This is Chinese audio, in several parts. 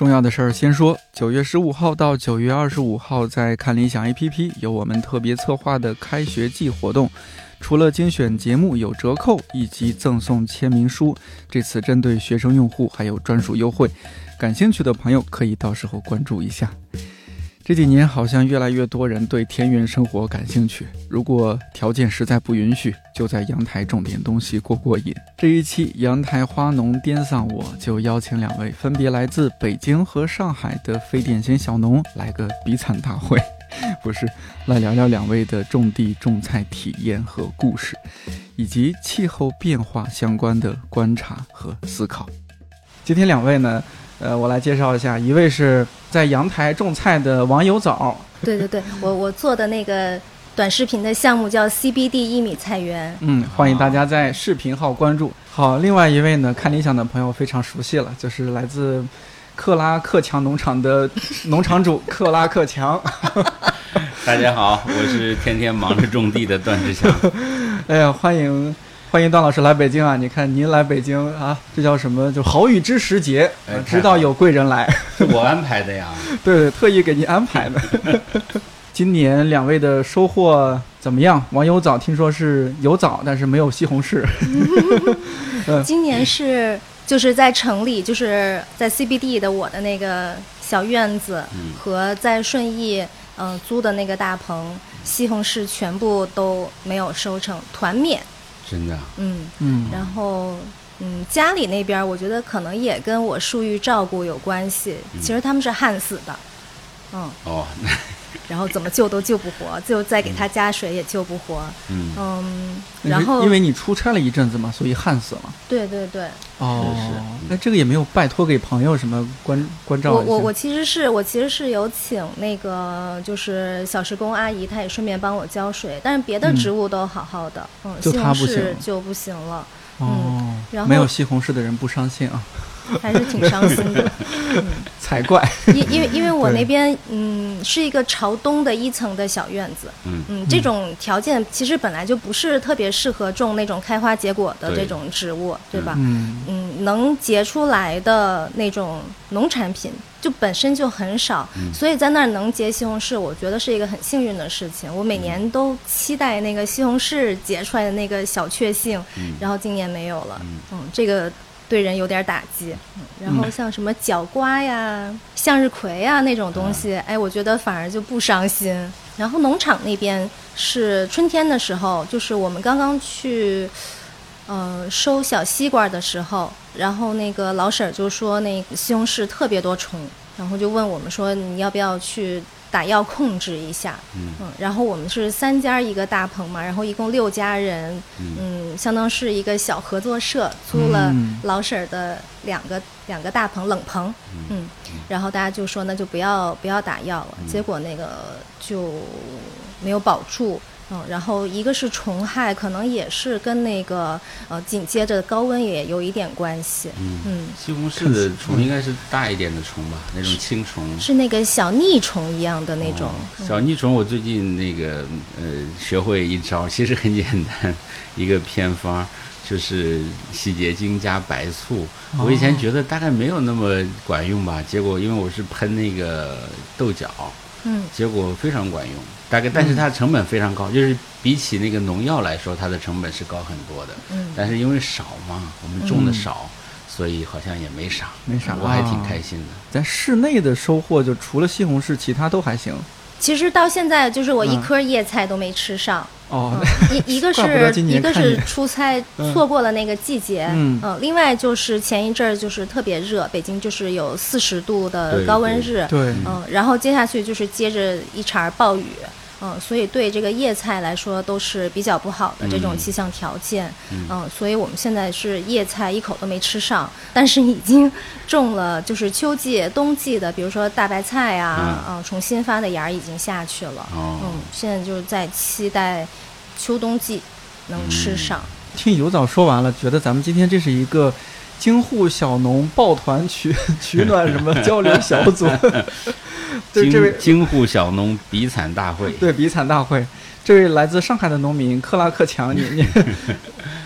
重要的事儿先说，九月十五号到九月二十五号，在看理想 APP 有我们特别策划的开学季活动，除了精选节目有折扣以及赠送签名书，这次针对学生用户还有专属优惠，感兴趣的朋友可以到时候关注一下。这几年好像越来越多人对田园生活感兴趣。如果条件实在不允许，就在阳台种点东西过过瘾。这一期阳台花农颠上，我就邀请两位分别来自北京和上海的非典型小农来个比惨大会，不是来聊聊两位的种地种菜体验和故事，以及气候变化相关的观察和思考。今天两位呢？呃，我来介绍一下，一位是在阳台种菜的网友枣。对对对，我我做的那个短视频的项目叫 CBD 一米菜园。嗯，欢迎大家在视频号关注。好，另外一位呢，看理想的朋友非常熟悉了，就是来自克拉克强农场的农场主克拉克强。大家好，我是天天忙着种地的段志强。哎呀，欢迎。欢迎段老师来北京啊！你看您来北京啊，这叫什么？就好雨知时节，知道有贵人来，我安排的呀。对 对，特意给您安排的。今年两位的收获怎么样？网友枣听说是有枣，但是没有西红柿。今年是就是在城里，就是在 CBD 的我的那个小院子和在顺义嗯租的那个大棚，西红柿全部都没有收成，团灭。真的，嗯嗯，然后嗯，家里那边我觉得可能也跟我疏于照顾有关系。其实他们是旱死的，嗯。哦，然后怎么救都救不活，最后再给他加水也救不活，嗯嗯，然后因为你出差了一阵子嘛，所以旱死了。对对对，哦，那这个也没有拜托给朋友什么关关照。我我我其实是我其实是有请那个就是小时工阿姨，她也顺便帮我浇水，但是别的植物都好好的，嗯，西红柿就不行了。哦，然后没有西红柿的人不伤心啊。还是挺伤心的，才怪。因因为因为我那边嗯是一个朝东的一层的小院子，嗯。嗯，这种条件其实本来就不是特别适合种那种开花结果的这种植物，对吧？嗯。嗯，能结出来的那种农产品就本身就很少，所以在那儿能结西红柿，我觉得是一个很幸运的事情。我每年都期待那个西红柿结出来的那个小确幸，然后今年没有了，嗯，这个。对人有点打击，然后像什么角瓜呀、向日葵呀那种东西，哎，我觉得反而就不伤心。然后农场那边是春天的时候，就是我们刚刚去，呃，收小西瓜的时候，然后那个老婶儿就说那西红柿特别多虫，然后就问我们说你要不要去。打药控制一下，嗯，然后我们是三家一个大棚嘛，然后一共六家人，嗯，相当是一个小合作社，租了老婶儿的两个两个大棚冷棚，嗯，然后大家就说那就不要不要打药了，结果那个就没有保住。嗯，然后一个是虫害，可能也是跟那个呃紧接着高温也有一点关系。嗯嗯，西红柿的虫应该是大一点的虫吧，那种青虫。是那个小腻虫一样的那种。小腻虫，我最近那个呃学会一招，其实很简单，一个偏方就是洗洁精加白醋。我以前觉得大概没有那么管用吧，结果因为我是喷那个豆角。嗯，结果非常管用，大概，但是它的成本非常高，就是比起那个农药来说，它的成本是高很多的。嗯，但是因为少嘛，我们种的少，所以好像也没啥，没啥，我还挺开心的。在室内的收获，就除了西红柿，其他都还行。其实到现在，就是我一颗叶菜都没吃上。哦，一一个是一个是出差错过了那个季节，嗯，另外就是前一阵儿就是特别热，北京就是有四十度的高温日，对，嗯，然后接下去就是接着一茬暴雨，嗯，所以对这个叶菜来说都是比较不好的这种气象条件，嗯，所以我们现在是叶菜一口都没吃上，但是已经种了，就是秋季、冬季的，比如说大白菜啊，嗯，重新发的芽儿已经下去了，嗯，现在就是在期待秋冬季能吃上。听尤早说完了，觉得咱们今天这是一个京沪小农抱团取 取暖什么交流小组。对 这位京沪小农比惨大会，对比惨大会，这位来自上海的农民克拉克强，你你，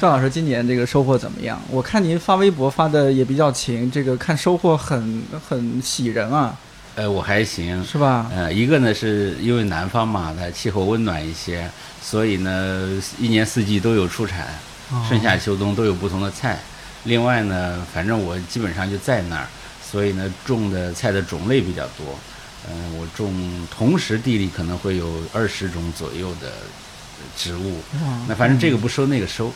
赵老师今年这个收获怎么样？我看您发微博发的也比较勤，这个看收获很很喜人啊。呃，我还行，是吧？呃，一个呢是因为南方嘛，它气候温暖一些，所以呢一年四季都有出产，春夏秋冬都有不同的菜。另外呢，反正我基本上就在那儿，所以呢种的菜的种类比较多。嗯，我种同时地里可能会有二十种左右的植物，那反正这个不收那个收。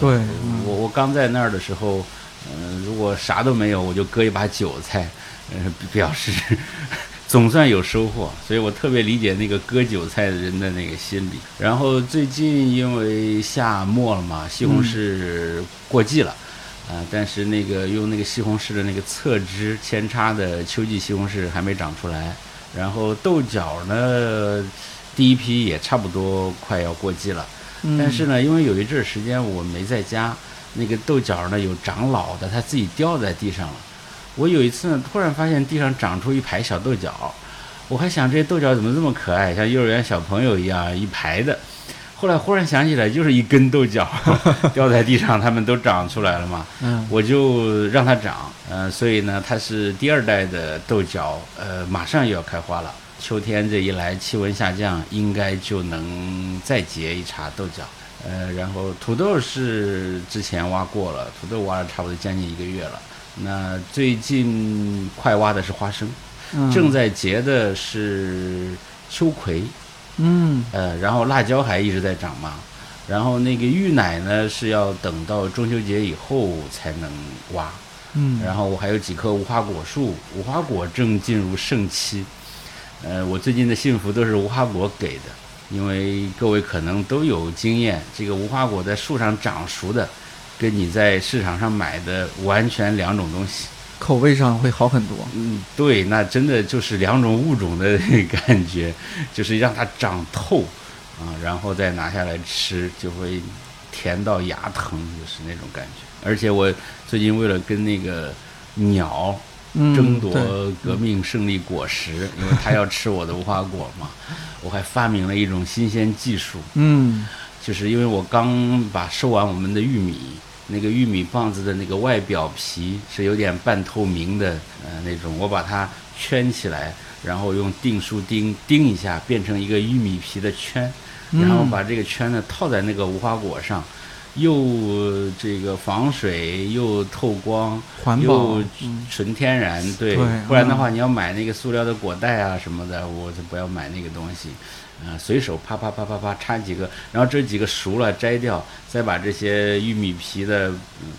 对，我我刚在那儿的时候，嗯，如果啥都没有，我就割一把韭菜，嗯，表示 总算有收获。所以我特别理解那个割韭菜的人的那个心理。然后最近因为夏末了嘛，西红柿过季了。啊，但是那个用那个西红柿的那个侧枝扦插的秋季西红柿还没长出来，然后豆角呢，第一批也差不多快要过季了，但是呢，因为有一阵儿时间我没在家，那个豆角呢有长老的，它自己掉在地上了。我有一次呢，突然发现地上长出一排小豆角，我还想这些豆角怎么这么可爱，像幼儿园小朋友一样一排的。后来忽然想起来，就是一根豆角 掉在地上，它们都长出来了嘛。嗯，我就让它长。嗯，所以呢，它是第二代的豆角，呃，马上又要开花了。秋天这一来，气温下降，应该就能再结一茬豆角。呃，然后土豆是之前挖过了，土豆挖了差不多将近一个月了。那最近快挖的是花生，正在结的是秋葵。嗯，呃，然后辣椒还一直在长嘛，然后那个芋奶呢是要等到中秋节以后才能挖，嗯，然后我还有几棵无花果树，无花果正进入盛期，呃，我最近的幸福都是无花果给的，因为各位可能都有经验，这个无花果在树上长熟的，跟你在市场上买的完全两种东西。口味上会好很多。嗯，对，那真的就是两种物种的感觉，就是让它长透啊，然后再拿下来吃，就会甜到牙疼，就是那种感觉。而且我最近为了跟那个鸟争夺革命胜利果实，因为它要吃我的无花果嘛，我还发明了一种新鲜技术。嗯，就是因为我刚把收完我们的玉米。那个玉米棒子的那个外表皮是有点半透明的，呃，那种我把它圈起来，然后用订书钉钉一下，变成一个玉米皮的圈，然后把这个圈呢套在那个无花果上，又这个防水又透光，又纯天然，对，不然的话你要买那个塑料的果袋啊什么的，我就不要买那个东西。啊，随手啪啪啪啪啪插几个，然后这几个熟了摘掉，再把这些玉米皮的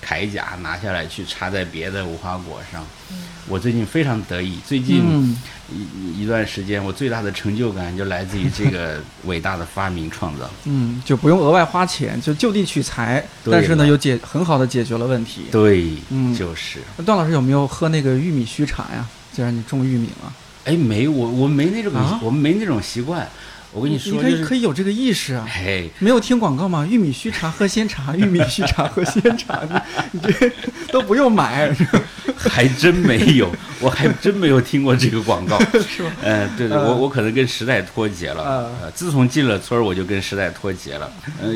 铠甲拿下来去插在别的无花果上。我最近非常得意，最近一一段时间我最大的成就感就来自于这个伟大的发明创造。嗯，就不用额外花钱，就就地取材，但是呢又解很好的解决了问题。对，嗯，就是。段老师有没有喝那个玉米须茶呀？既然你种玉米了。哎，没，我我没那种，我们没那种习惯。我跟你说，你可以可以有这个意识啊！嘿，没有听广告吗？玉米须茶 喝鲜茶，玉米须茶喝鲜茶，你这 都不用买，还真没有，我还真没有听过这个广告，是吧？嗯，对对，我我可能跟时代脱节了。呃，自从进了村儿，我就跟时代脱节了。呃，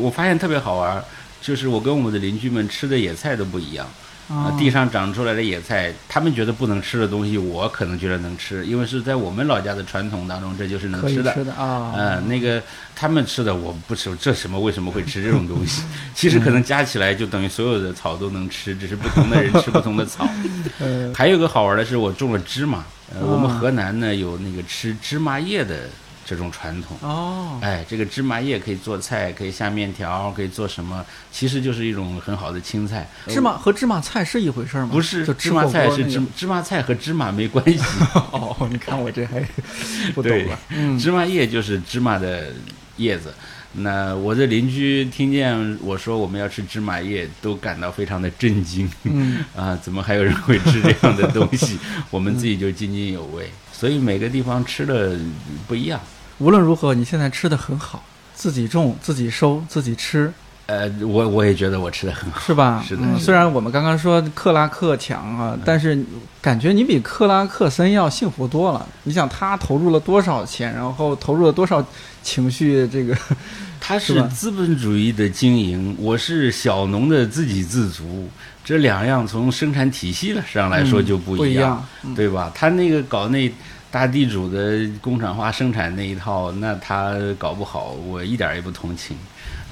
我发现特别好玩，就是我跟我们的邻居们吃的野菜都不一样。啊，地上长出来的野菜，他们觉得不能吃的东西，我可能觉得能吃，因为是在我们老家的传统当中，这就是能吃的。吃的啊，嗯，那个他们吃的我不吃，这什么为什么会吃这种东西？其实可能加起来就等于所有的草都能吃，只是不同的人吃不同的草。还有个好玩的是，我种了芝麻。呃，我们河南呢有那个吃芝麻叶的这种传统哦，哎，这个芝麻叶可以做菜，可以下面条，可以做什么？其实就是一种很好的青菜。芝麻和芝麻菜是一回事吗？不是，就芝麻菜是芝芝麻菜和芝麻没关系。哦，你看我这还 不懂了。嗯，芝麻叶就是芝麻的叶子。那我的邻居听见我说我们要吃芝麻叶，都感到非常的震惊。嗯 啊，怎么还有人会吃这样的东西？我们自己就津津有味。所以每个地方吃的不一样。无论如何，你现在吃的很好，自己种、自己收、自己吃。呃，我我也觉得我吃的很好，是吧？是的。虽然我们刚刚说克拉克强啊，但是感觉你比克拉克森要幸福多了。你想他投入了多少钱，然后投入了多少情绪？这个 他是资本主义的经营，我是小农的自给自足，这两样从生产体系上来说就不一样，对吧？他那个搞那大地主的工厂化生产那一套，那他搞不好，我一点也不同情。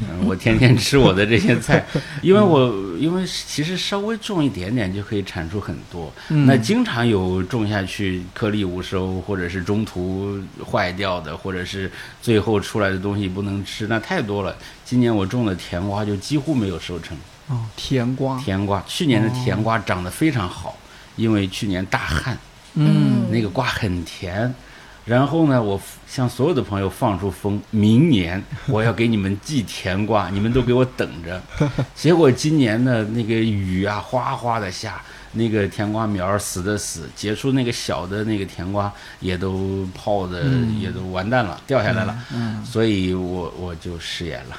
嗯，我天天吃我的这些菜，因为我 因为其实稍微种一点点就可以产出很多。那经常有种下去颗粒无收，或者是中途坏掉的，或者是最后出来的东西不能吃，那太多了。今年我种的甜瓜就几乎没有收成。哦，甜瓜，甜瓜，去年的甜瓜长得非常好，因为去年大旱，嗯，那个瓜很甜。然后呢，我向所有的朋友放出风，明年 我要给你们寄甜瓜，你们都给我等着。结果今年呢，那个雨啊哗哗的下，那个甜瓜苗死的死，结出那个小的那个甜瓜也都泡的也都完蛋了，掉下来了。嗯，所以我我就食言了。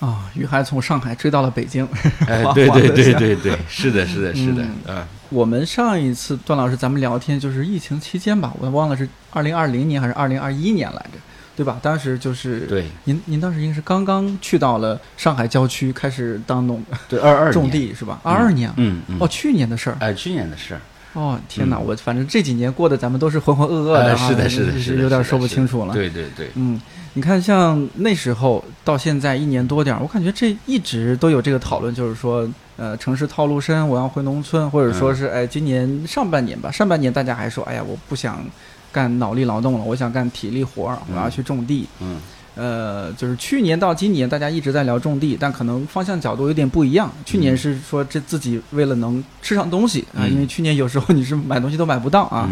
啊，雨还从上海追到了北京。哎，对对对对对，是的，是的，是的，嗯。我们上一次段老师咱们聊天就是疫情期间吧，我忘了是二零二零年还是二零二一年来着，对吧？当时就是对您您当时应该是刚刚去到了上海郊区开始当农对二二 种地是吧？二二年嗯哦，去年的事儿哎，去年的事儿。哦天哪，我反正这几年过的咱们都是浑浑噩噩的，是的，是的，是有点说不清楚了。对对对，嗯，你看像那时候到现在一年多点儿，我感觉这一直都有这个讨论，就是说，呃，城市套路深，我要回农村，或者说是，哎，今年上半年吧，上半年大家还说，哎呀，我不想干脑力劳动了，我想干体力活儿，我要去种地。嗯。呃，就是去年到今年，大家一直在聊种地，但可能方向角度有点不一样。去年是说这自己为了能吃上东西啊，因为去年有时候你是买东西都买不到啊。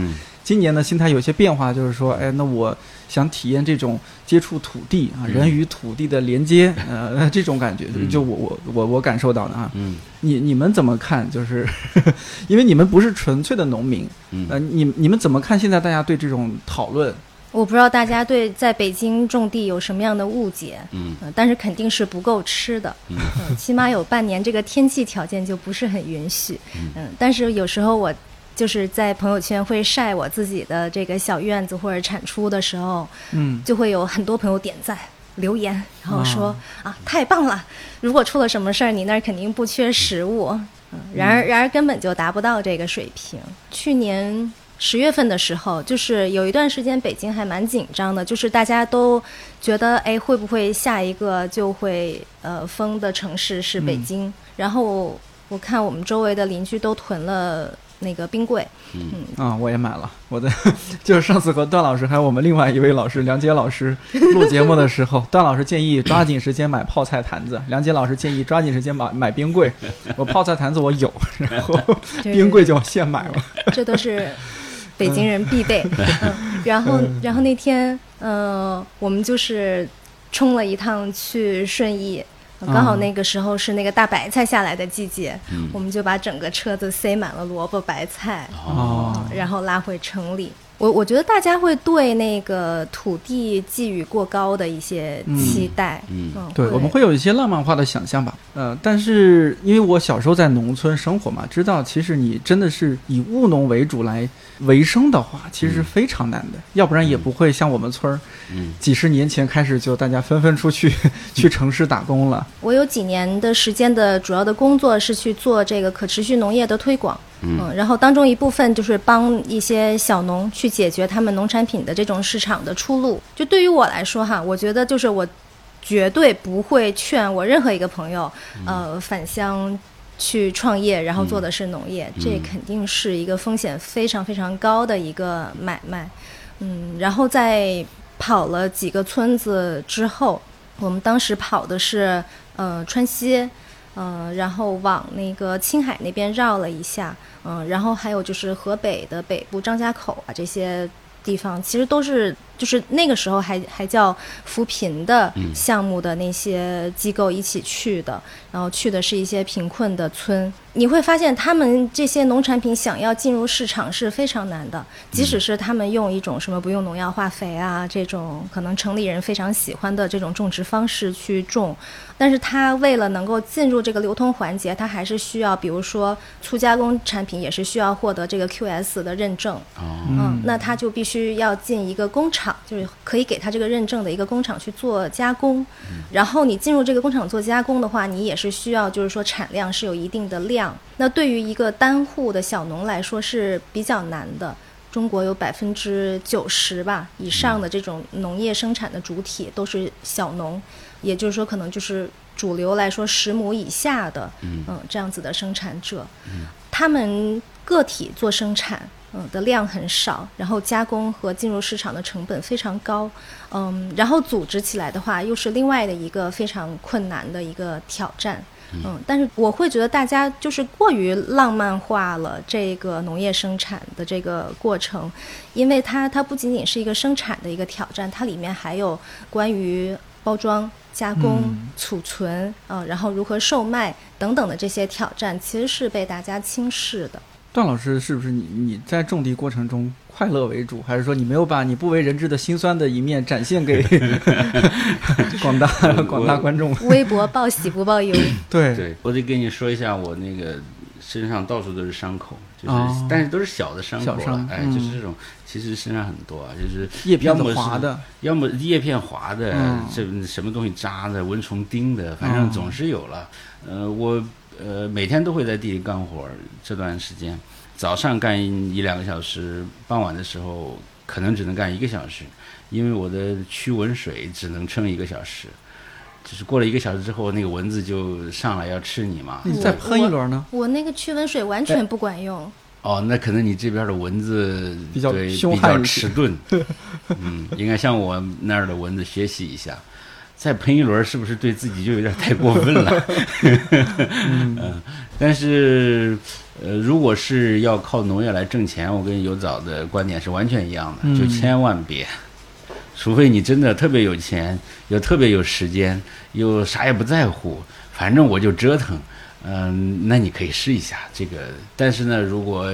今年呢，心态有些变化，就是说，哎，那我想体验这种接触土地啊，人与土地的连接，呃，这种感觉，就我我我我感受到的啊。嗯。你你们怎么看？就是 因为你们不是纯粹的农民，呃，你你们怎么看现在大家对这种讨论？我不知道大家对在北京种地有什么样的误解，嗯，但是肯定是不够吃的，嗯，起码有半年这个天气条件就不是很允许，嗯，但是有时候我就是在朋友圈会晒我自己的这个小院子或者产出的时候，嗯，就会有很多朋友点赞留言，然后说啊太棒了，如果出了什么事儿，你那儿肯定不缺食物，嗯，然而然而根本就达不到这个水平，去年。十月份的时候，就是有一段时间北京还蛮紧张的，就是大家都觉得，哎，会不会下一个就会呃封的城市是北京？然后我看我们周围的邻居都囤了那个冰柜，嗯啊，我也买了。我的 就是上次和段老师还有我们另外一位老师梁杰老师录节目的时候，段老师建议抓紧时间买泡菜坛子，梁杰老师建议抓紧时间买买冰柜。我泡菜坛子我有，然后冰柜就现买了。这都是。北京人必备，嗯，然后，然后那天，呃，我们就是冲了一趟去顺义，刚好那个时候是那个大白菜下来的季节，我们就把整个车子塞满了萝卜白菜，哦，然后拉回城里。我我觉得大家会对那个土地寄予过高的一些期待，嗯，对，我们会有一些浪漫化的想象吧，呃，但是因为我小时候在农村生活嘛，知道其实你真的是以务农为主来为生的话，其实是非常难的，要不然也不会像我们村儿，嗯，几十年前开始就大家纷纷出去 去城市打工了。我有几年的时间的主要的工作是去做这个可持续农业的推广。嗯，然后当中一部分就是帮一些小农去解决他们农产品的这种市场的出路。就对于我来说哈，我觉得就是我绝对不会劝我任何一个朋友，呃，返乡去创业，然后做的是农业，这肯定是一个风险非常非常高的一个买卖。嗯，然后在跑了几个村子之后，我们当时跑的是呃川西，嗯，然后往那个青海那边绕了一下，嗯，然后还有就是河北的北部张家口啊这些地方，其实都是。就是那个时候还还叫扶贫的项目的那些机构一起去的，然后去的是一些贫困的村。你会发现，他们这些农产品想要进入市场是非常难的，即使是他们用一种什么不用农药化肥啊这种可能城里人非常喜欢的这种种植方式去种，但是他为了能够进入这个流通环节，他还是需要，比如说粗加工产品也是需要获得这个 QS 的认证。嗯，那他就必须要进一个工厂。就是可以给他这个认证的一个工厂去做加工，然后你进入这个工厂做加工的话，你也是需要就是说产量是有一定的量。那对于一个单户的小农来说是比较难的。中国有百分之九十吧以上的这种农业生产的主体都是小农，也就是说可能就是主流来说十亩以下的，嗯这样子的生产者，他们个体做生产。嗯，的量很少，然后加工和进入市场的成本非常高，嗯，然后组织起来的话又是另外的一个非常困难的一个挑战，嗯，但是我会觉得大家就是过于浪漫化了这个农业生产的这个过程，因为它它不仅仅是一个生产的一个挑战，它里面还有关于包装、加工、储存，嗯，然后如何售卖等等的这些挑战，其实是被大家轻视的。段老师，是不是你你在种地过程中快乐为主，还是说你没有把你不为人知的辛酸的一面展现给 广大广大观众？微博报喜不报忧。对对，我得跟你说一下，我那个身上到处都是伤口，就是但是都是小的伤口，哎，就是这种，其实身上很多啊，就是叶片滑的，要么叶片滑的，这什么东西扎的，蚊虫叮的，反正总是有了。呃，我。呃，每天都会在地里干活。这段时间，早上干一两个小时，傍晚的时候可能只能干一个小时，因为我的驱蚊水只能撑一个小时。就是过了一个小时之后，那个蚊子就上来要吃你嘛。你再喷一轮呢？我那个驱蚊水完全不管用。哦，那可能你这边的蚊子比较凶悍、迟钝。嗯，应该向我那儿的蚊子学习一下。再喷一轮，是不是对自己就有点太过分了？嗯，但是，呃，如果是要靠农业来挣钱，我跟有早的观点是完全一样的，就千万别，除非你真的特别有钱，又特别有时间，又啥也不在乎，反正我就折腾。嗯，那你可以试一下这个。但是呢，如果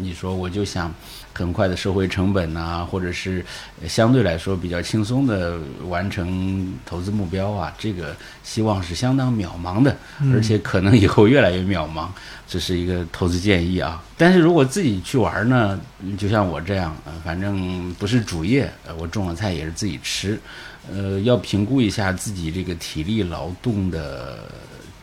你说我就想。很快的收回成本呐，或者是相对来说比较轻松的完成投资目标啊，这个希望是相当渺茫的，而且可能以后越来越渺茫。这是一个投资建议啊。但是如果自己去玩呢，就像我这样，反正不是主业，我种了菜也是自己吃，呃，要评估一下自己这个体力劳动的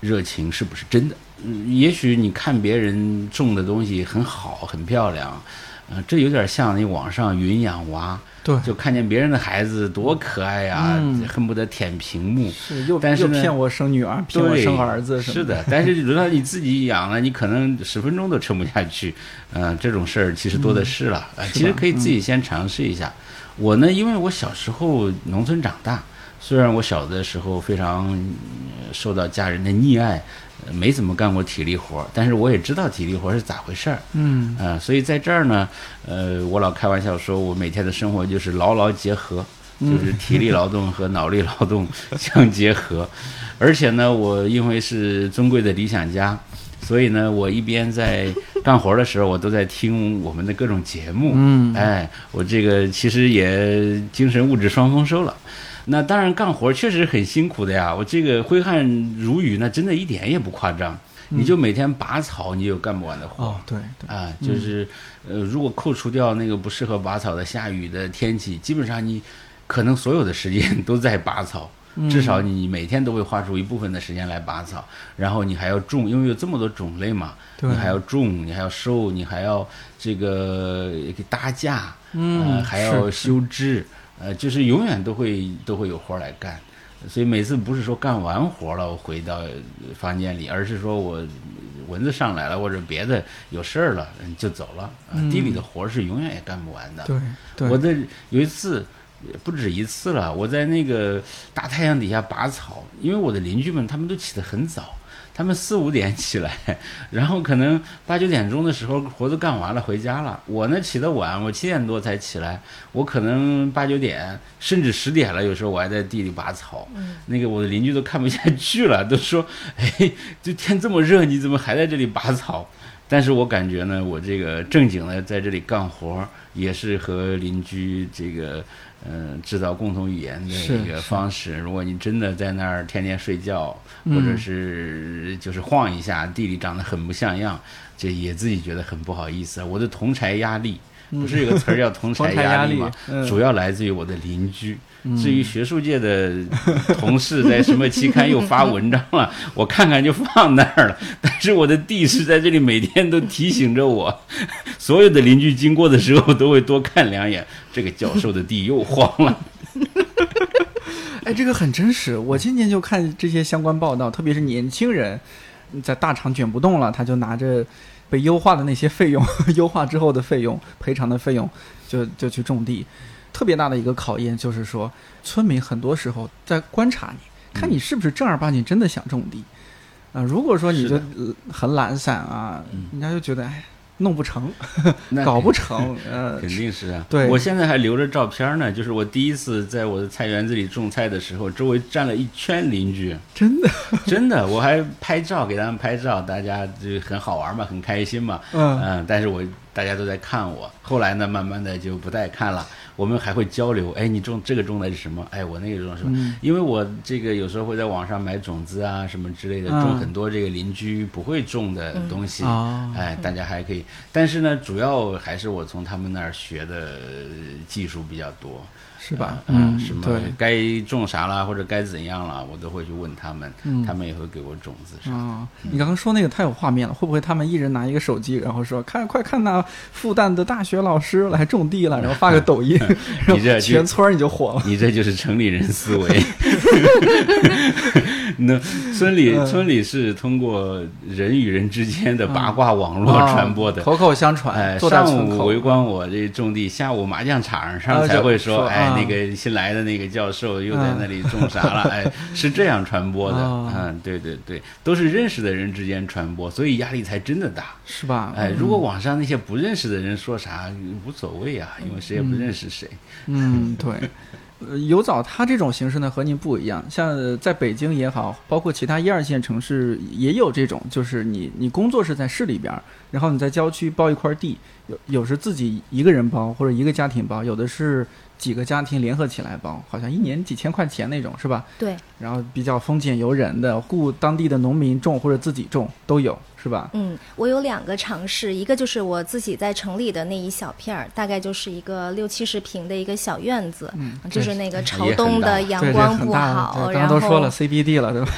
热情是不是真的。嗯，也许你看别人种的东西很好，很漂亮。嗯，这有点像那网上云养娃，对，就看见别人的孩子多可爱呀，恨不得舔屏幕。是，又又骗我生女儿，骗我生儿子。是的，但是轮到你自己养了，你可能十分钟都撑不下去。嗯，这种事儿其实多的是了。其实可以自己先尝试一下。我呢，因为我小时候农村长大，虽然我小的时候非常受到家人的溺爱。没怎么干过体力活，但是我也知道体力活是咋回事儿。嗯，啊，所以在这儿呢，呃，我老开玩笑说，我每天的生活就是牢牢结合，就是体力劳动和脑力劳动 相结合。而且呢，我因为是尊贵的理想家，所以呢，我一边在干活的时候，我都在听我们的各种节目。嗯，哎，我这个其实也精神物质双丰收了。那当然，干活确实很辛苦的呀。我这个挥汗如雨，那真的一点也不夸张。你就每天拔草，你有干不完的活。哦，对，啊，就是呃，如果扣除掉那个不适合拔草的下雨的天气，基本上你可能所有的时间都在拔草。至少你每天都会花出一部分的时间来拔草，然后你还要种，因为有这么多种类嘛，你还要种，你还要收，你还要这个搭架，嗯，还要修枝。呃，就是永远都会都会有活来干，所以每次不是说干完活了我回到房间里，而是说我蚊子上来了或者别的有事儿了就走了。地里的活是永远也干不完的。对，我的有一次不止一次了。我在那个大太阳底下拔草，因为我的邻居们他们都起得很早。他们四五点起来，然后可能八九点钟的时候活都干完了回家了。我呢起得晚，我七点多才起来。我可能八九点甚至十点了，有时候我还在地里拔草。那个我的邻居都看不下去了，都说：“哎，这天这么热，你怎么还在这里拔草？”但是我感觉呢，我这个正经的在这里干活，也是和邻居这个。嗯，制造共同语言的一个方式。如果你真的在那儿天天睡觉，或者是就是晃一下，地里长得很不像样，这也自己觉得很不好意思。我的同柴压力，不是有个词儿叫同柴 压力吗？主要来自于我的邻居。至于学术界的同事在什么期刊又发文章了，我看看就放那儿了。但是我的地是在这里，每天都提醒着我，所有的邻居经过的时候都会多看两眼。这个教授的地又荒了。哎，这个很真实。我今年就看这些相关报道，特别是年轻人在大厂卷不动了，他就拿着被优化的那些费用，优化之后的费用、赔偿的费用，就就去种地。特别大的一个考验就是说，村民很多时候在观察你，看你是不是正儿八经真的想种地。啊。如果说你就很懒散啊，人家就觉得哎。弄不成，搞不成，呃，肯定是啊。对，我现在还留着照片呢，就是我第一次在我的菜园子里种菜的时候，周围站了一圈邻居，真的，真的，我还拍照给他们拍照，大家就很好玩嘛，很开心嘛，嗯。嗯，但是我大家都在看我，后来呢，慢慢的就不再看了。我们还会交流，哎，你种这个种的是什么？哎，我那个种什么？因为我这个有时候会在网上买种子啊，什么之类的，种很多这个邻居不会种的东西，哎，大家还可以。但是呢，主要还是我从他们那儿学的技术比较多。是吧？嗯，什么该种啥了，或者该怎样了，我都会去问他们，他们也会给我种子。啊，你刚刚说那个太有画面了，会不会他们一人拿一个手机，然后说看，快看那复旦的大学老师来种地了，然后发个抖音，你这全村你就火了。你这就是城里人思维。那村里村里是通过人与人之间的八卦网络传播的，口口相传。哎，上午围观我这种地，下午麻将场上才会说，哎，那个新来的那个教授又在那里种啥了？哎，是这样传播的。嗯，对对对，都是认识的人之间传播，所以压力才真的大，是吧？哎，如果网上那些不认识的人说啥，无所谓啊，因为谁也不认识谁。嗯，对。呃，油枣它这种形式呢和您不一样，像在北京也好，包括其他一二线城市也有这种，就是你你工作是在市里边，然后你在郊区包一块地，有有时自己一个人包或者一个家庭包，有的是。几个家庭联合起来包，好像一年几千块钱那种，是吧？对。然后比较丰俭由人的，雇当地的农民种或者自己种都有，是吧？嗯，我有两个尝试，一个就是我自己在城里的那一小片儿，大概就是一个六七十平的一个小院子，嗯，就是那个朝东的阳光不好，然后都说了 CBD 了，对吧？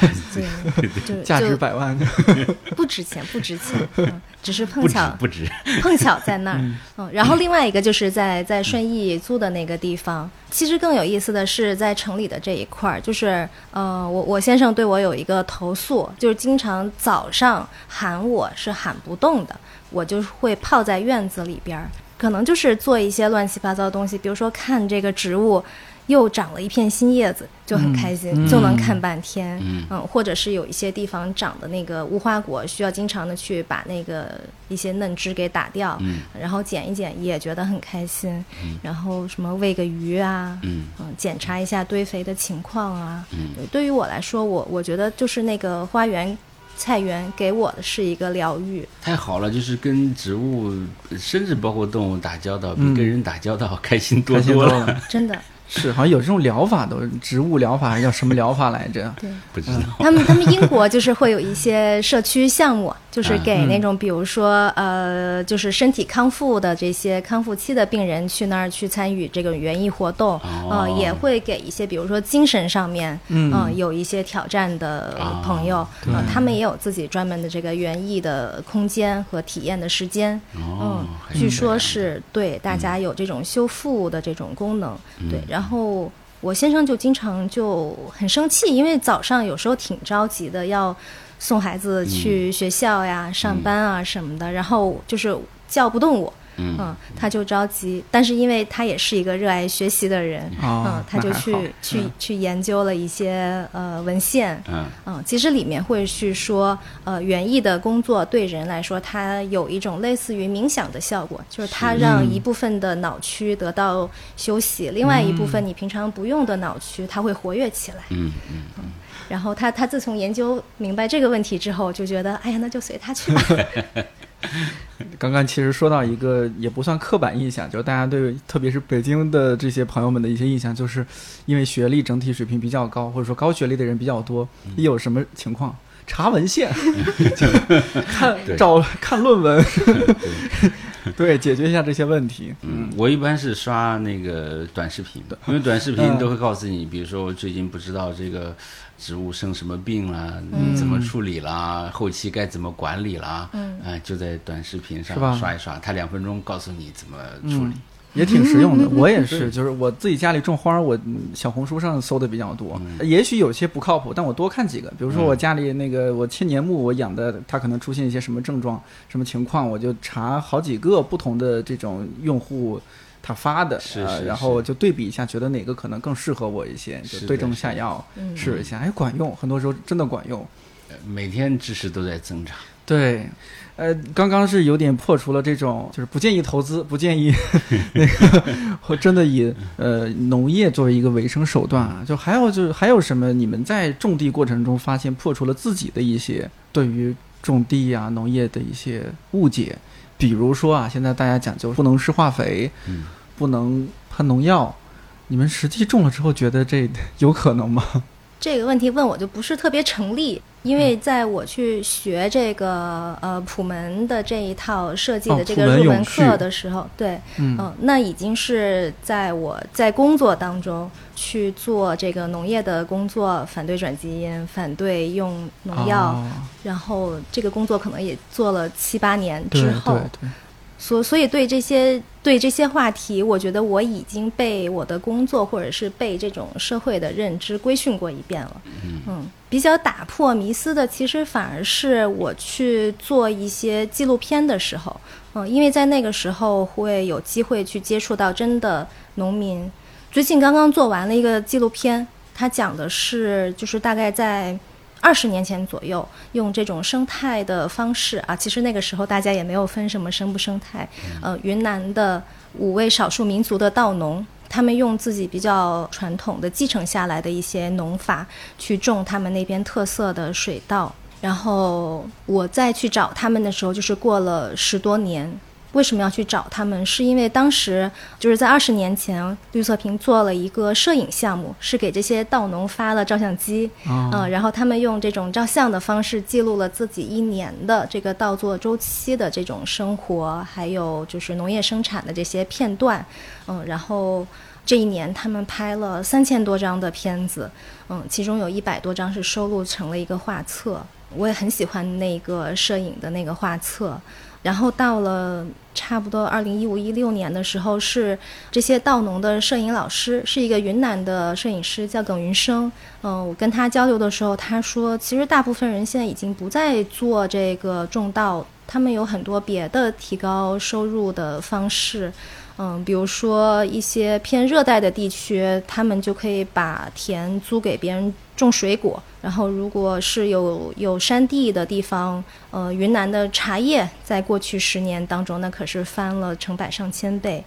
对，价值百万，不值钱，不值钱。只是碰巧不止，碰巧 在那儿。嗯，然后另外一个就是在在顺义租的那个地方。其实更有意思的是在城里的这一块儿，就是呃，我我先生对我有一个投诉，就是经常早上喊我是喊不动的，我就会泡在院子里边儿，可能就是做一些乱七八糟的东西，比如说看这个植物。又长了一片新叶子，就很开心，就能看半天。嗯，或者是有一些地方长的那个无花果，需要经常的去把那个一些嫩枝给打掉，然后剪一剪，也觉得很开心。然后什么喂个鱼啊，嗯，检查一下堆肥的情况啊。嗯，对于我来说，我我觉得就是那个花园菜园给我的是一个疗愈。太好了，就是跟植物，甚至包括动物打交道，比跟人打交道开心多多了。真的。是，好像有这种疗法，都植物疗法还，叫什么疗法来着？对，不知道。他们他们英国就是会有一些社区项目，就是给那种比如说呃，就是身体康复的这些康复期的病人去那儿去参与这个园艺活动，呃，也会给一些比如说精神上面嗯有一些挑战的朋友，呃，他们也有自己专门的这个园艺的空间和体验的时间。嗯，据说是对大家有这种修复的这种功能，对，然后。然后我先生就经常就很生气，因为早上有时候挺着急的，要送孩子去学校呀、上班啊什么的，然后就是叫不动我，嗯，他就着急，但是因为他也是一个热爱学习的人，嗯，他就去去去研究了一些呃文献，嗯，嗯，其实里面会去说，呃，园艺的工作对人来说，它有一种类似于冥想的效果，就是它让一部分的脑区得到休息，另外一部分你平常不用的脑区，它会活跃起来，嗯。嗯。嗯。然后他他自从研究明白这个问题之后，就觉得哎呀，那就随他去吧。刚刚其实说到一个也不算刻板印象，就是大家对特别是北京的这些朋友们的一些印象，就是因为学历整体水平比较高，或者说高学历的人比较多，一有什么情况？查文献，看找看论文。对，解决一下这些问题。嗯，我一般是刷那个短视频的，因为短视频都会告诉你，比如说我最近不知道这个植物生什么病了，怎么处理啦，后期该怎么管理啦，嗯，就在短视频上刷一刷，他两分钟告诉你怎么处理。也挺实用的，我也是，就是我自己家里种花，我小红书上搜的比较多。也许有些不靠谱，但我多看几个。比如说我家里那个我千年木，我养的它可能出现一些什么症状、什么情况，我就查好几个不同的这种用户他发的，然后就对比一下，觉得哪个可能更适合我一些，就对症下药试一下，哎，管用，很多时候真的管用。每天知识都在增长。对。呃，刚刚是有点破除了这种，就是不建议投资，不建议 那个，或真的以呃农业作为一个维生手段啊。就还有就是还有什么？你们在种地过程中发现破除了自己的一些对于种地啊农业的一些误解，比如说啊，现在大家讲究不能施化肥，嗯，不能喷农药，你们实际种了之后觉得这有可能吗？这个问题问我就不是特别成立，因为在我去学这个呃普门的这一套设计的这个入门课的时候，对，嗯，那已经是在我在工作当中去做这个农业的工作，反对转基因，反对用农药，然后这个工作可能也做了七八年之后。所所以对这些对这些话题，我觉得我已经被我的工作或者是被这种社会的认知规训过一遍了。嗯，比较打破迷思的，其实反而是我去做一些纪录片的时候，嗯，因为在那个时候会有机会去接触到真的农民。最近刚刚做完了一个纪录片，它讲的是就是大概在。二十年前左右，用这种生态的方式啊，其实那个时候大家也没有分什么生不生态。呃，云南的五位少数民族的稻农，他们用自己比较传统的继承下来的一些农法去种他们那边特色的水稻。然后我再去找他们的时候，就是过了十多年。为什么要去找他们？是因为当时就是在二十年前，绿色瓶做了一个摄影项目，是给这些稻农发了照相机，嗯，然后他们用这种照相的方式记录了自己一年的这个稻作周期的这种生活，还有就是农业生产的这些片段，嗯，然后这一年他们拍了三千多张的片子，嗯，其中有一百多张是收录成了一个画册，我也很喜欢那个摄影的那个画册。然后到了差不多二零一五一六年的时候，是这些稻农的摄影老师，是一个云南的摄影师，叫耿云生。嗯，我跟他交流的时候，他说，其实大部分人现在已经不再做这个种稻，他们有很多别的提高收入的方式。嗯，比如说一些偏热带的地区，他们就可以把田租给别人种水果。然后，如果是有有山地的地方，呃，云南的茶叶在过去十年当中，那可是翻了成百上千倍。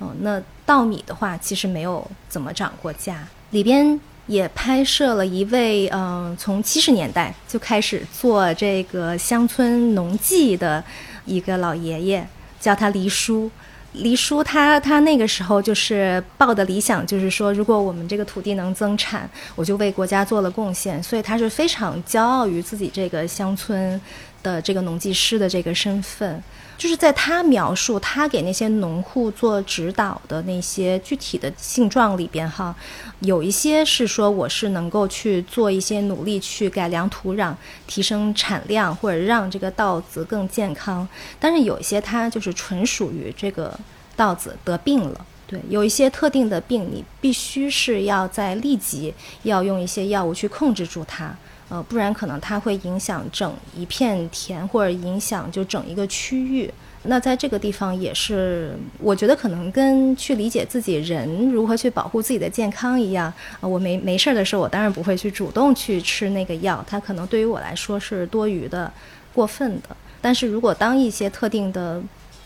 嗯，那稻米的话，其实没有怎么涨过价。里边也拍摄了一位，嗯，从七十年代就开始做这个乡村农技的一个老爷爷，叫他黎叔。黎叔他他那个时候就是抱的理想，就是说，如果我们这个土地能增产，我就为国家做了贡献。所以他是非常骄傲于自己这个乡村的这个农技师的这个身份。就是在他描述他给那些农户做指导的那些具体的性状里边，哈，有一些是说我是能够去做一些努力去改良土壤、提升产量或者让这个稻子更健康，但是有一些它就是纯属于这个稻子得病了。对，有一些特定的病，你必须是要在立即要用一些药物去控制住它。呃，不然可能它会影响整一片田，或者影响就整一个区域。那在这个地方也是，我觉得可能跟去理解自己人如何去保护自己的健康一样。啊，我没没事儿的时候，我当然不会去主动去吃那个药，它可能对于我来说是多余的、过分的。但是如果当一些特定的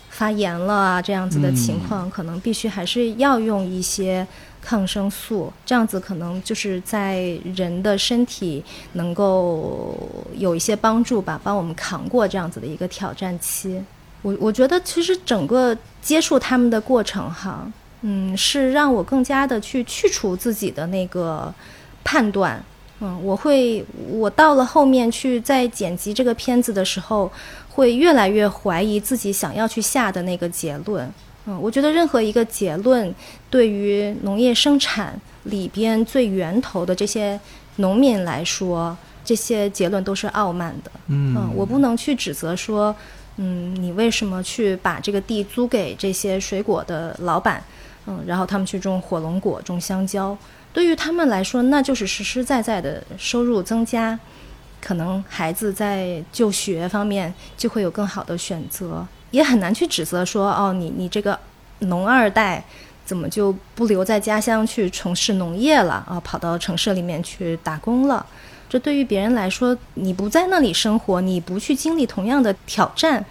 发炎了啊这样子的情况，可能必须还是要用一些抗生素，这样子可能就是在人的身体能够有一些帮助吧，帮我们扛过这样子的一个挑战期。我我觉得其实整个接触他们的过程哈，嗯，是让我更加的去去除自己的那个判断，嗯，我会我到了后面去在剪辑这个片子的时候，会越来越怀疑自己想要去下的那个结论，嗯，我觉得任何一个结论对于农业生产里边最源头的这些农民来说，这些结论都是傲慢的，嗯，我不能去指责说。嗯，你为什么去把这个地租给这些水果的老板？嗯，然后他们去种火龙果、种香蕉，对于他们来说，那就是实实在在的收入增加，可能孩子在就学方面就会有更好的选择，也很难去指责说，哦，你你这个农二代怎么就不留在家乡去从事农业了啊？跑到城市里面去打工了？这对于别人来说，你不在那里生活，你不去经历同样的挑战，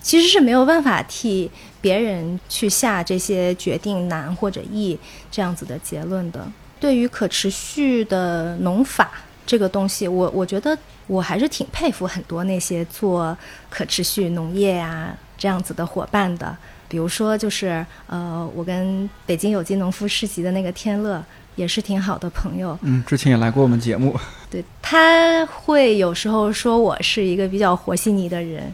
其实是没有办法替别人去下这些决定难或者易这样子的结论的。对于可持续的农法这个东西，我我觉得我还是挺佩服很多那些做可持续农业呀这样子的伙伴的。比如说，就是呃，我跟北京有机农夫市集的那个天乐。也是挺好的朋友，嗯，之前也来过我们节目。对他会有时候说我是一个比较和稀泥的人，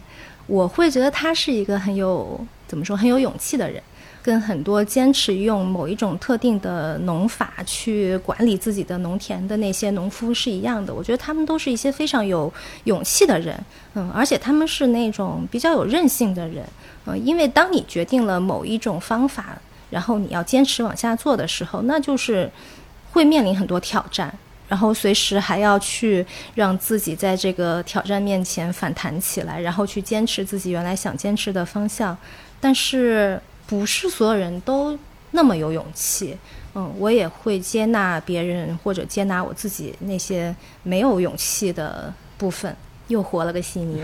我会觉得他是一个很有怎么说很有勇气的人，跟很多坚持用某一种特定的农法去管理自己的农田的那些农夫是一样的。我觉得他们都是一些非常有勇气的人，嗯，而且他们是那种比较有韧性的人，嗯，因为当你决定了某一种方法。然后你要坚持往下做的时候，那就是会面临很多挑战，然后随时还要去让自己在这个挑战面前反弹起来，然后去坚持自己原来想坚持的方向。但是不是所有人都那么有勇气？嗯，我也会接纳别人或者接纳我自己那些没有勇气的部分。又活了个悉尼。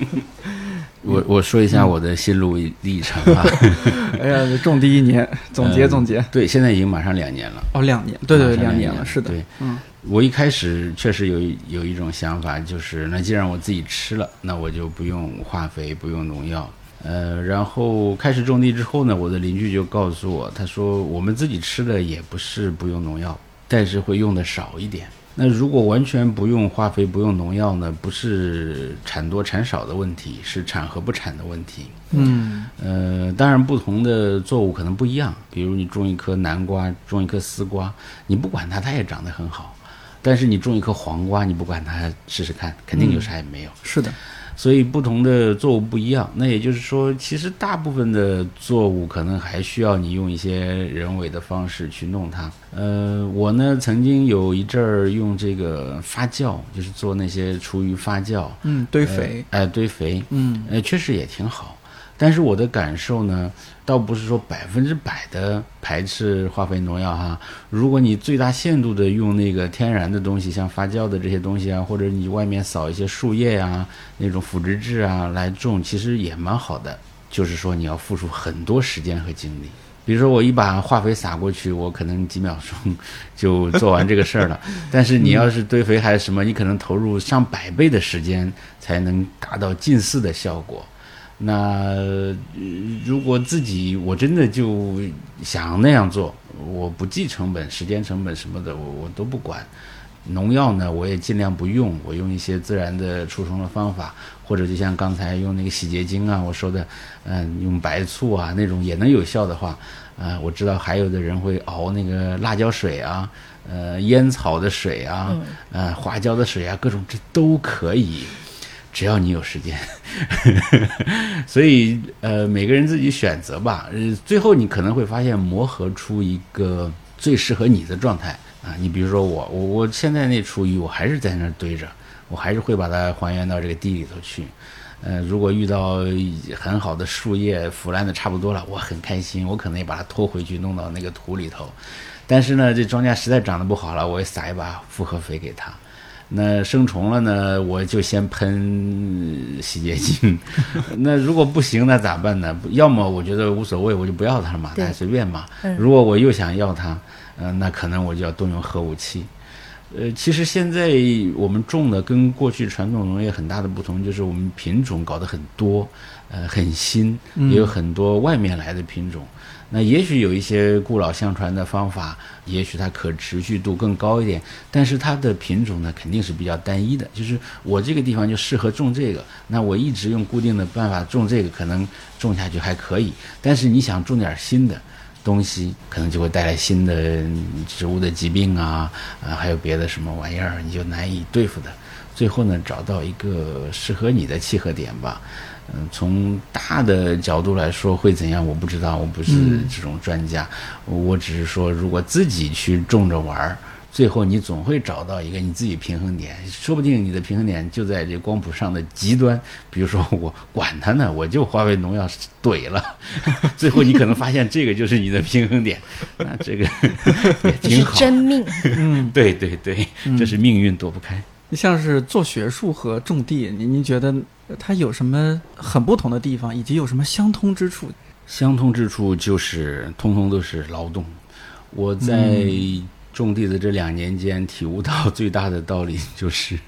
我我说一下我的心路历程吧！哎呀，种第一年，总结总结。对，现在已经马上两年了。哦，两年，对对，两年了，是的。对，嗯，我一开始确实有有一种想法，就是那既然我自己吃了，那我就不用化肥，不用农药。呃，然后开始种地之后呢，我的邻居就告诉我，他说我们自己吃的也不是不用农药，但是会用的少一点。那如果完全不用化肥、不用农药呢？不是产多产少的问题，是产和不产的问题。嗯，呃，当然不同的作物可能不一样。比如你种一颗南瓜，种一颗丝瓜，你不管它，它也长得很好。但是你种一颗黄瓜，你不管它，试试看，肯定就啥也没有。是的。所以不同的作物不一样，那也就是说，其实大部分的作物可能还需要你用一些人为的方式去弄它。呃，我呢曾经有一阵儿用这个发酵，就是做那些厨余发酵，嗯，堆肥，哎，堆肥，嗯，呃，确实也挺好。但是我的感受呢，倒不是说百分之百的排斥化肥农药哈。如果你最大限度的用那个天然的东西，像发酵的这些东西啊，或者你外面扫一些树叶呀，那种腐殖质啊来种，其实也蛮好的。就是说你要付出很多时间和精力。比如说我一把化肥撒过去，我可能几秒钟就做完这个事儿了。但是你要是堆肥还是什么，你可能投入上百倍的时间才能达到近似的效果。那如果自己我真的就想那样做，我不计成本、时间成本什么的，我我都不管。农药呢，我也尽量不用，我用一些自然的除虫的方法，或者就像刚才用那个洗洁精啊，我说的，嗯，用白醋啊那种也能有效的话，呃，我知道还有的人会熬那个辣椒水啊，呃，烟草的水啊，呃，花椒的水啊，各种这都可以。只要你有时间，所以呃，每个人自己选择吧。呃，最后你可能会发现磨合出一个最适合你的状态啊。你比如说我，我我现在那厨余我还是在那堆着，我还是会把它还原到这个地里头去。呃，如果遇到很好的树叶腐烂的差不多了，我很开心，我可能也把它拖回去弄到那个土里头。但是呢，这庄稼实在长得不好了，我也撒一把复合肥给它。那生虫了呢，我就先喷洗洁精。那如果不行，那咋办呢？要么我觉得无所谓，我就不要它了嘛，大家随便嘛。如果我又想要它，嗯，那可能我就要动用核武器。呃，其实现在我们种的跟过去传统农业很大的不同，就是我们品种搞得很多，呃，很新，也有很多外面来的品种。那也许有一些故老相传的方法，也许它可持续度更高一点，但是它的品种呢肯定是比较单一的。就是我这个地方就适合种这个，那我一直用固定的办法种这个，可能种下去还可以。但是你想种点新的东西，可能就会带来新的植物的疾病啊，啊，还有别的什么玩意儿，你就难以对付的。最后呢，找到一个适合你的契合点吧。嗯，从大的角度来说会怎样？我不知道，我不是这种专家。我只是说，如果自己去种着玩儿，最后你总会找到一个你自己平衡点。说不定你的平衡点就在这光谱上的极端。比如说，我管它呢，我就化肥农药怼了。最后你可能发现这个就是你的平衡点。那这个 也挺好。真命。嗯，对对对，这是命运躲不开。像是做学术和种地，您您觉得？它有什么很不同的地方，以及有什么相通之处？相通之处就是通通都是劳动。我在种地的这两年间，体悟到最大的道理就是，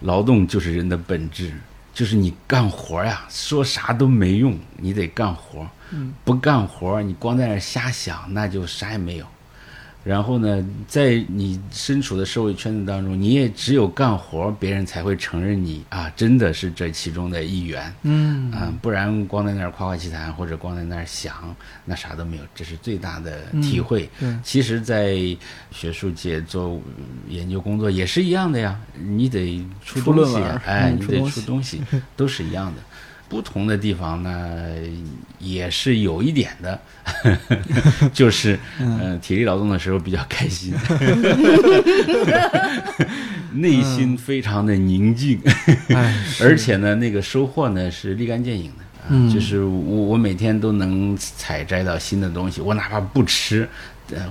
劳动就是人的本质，就是你干活呀，说啥都没用，你得干活。不干活，你光在那瞎想，那就啥也没有。然后呢，在你身处的社会圈子当中，你也只有干活，别人才会承认你啊，真的是这其中的一员。嗯啊，不然光在那儿夸夸其谈，或者光在那儿想，那啥都没有。这是最大的体会。嗯其实，在学术界做研究工作也是一样的呀，你得出东西，哎，你得出东西，都是一样的。不同的地方呢，也是有一点的，就是嗯，体力劳动的时候比较开心，内心非常的宁静，而且呢，那个收获呢是立竿见影的，就是我我每天都能采摘到新的东西，我哪怕不吃，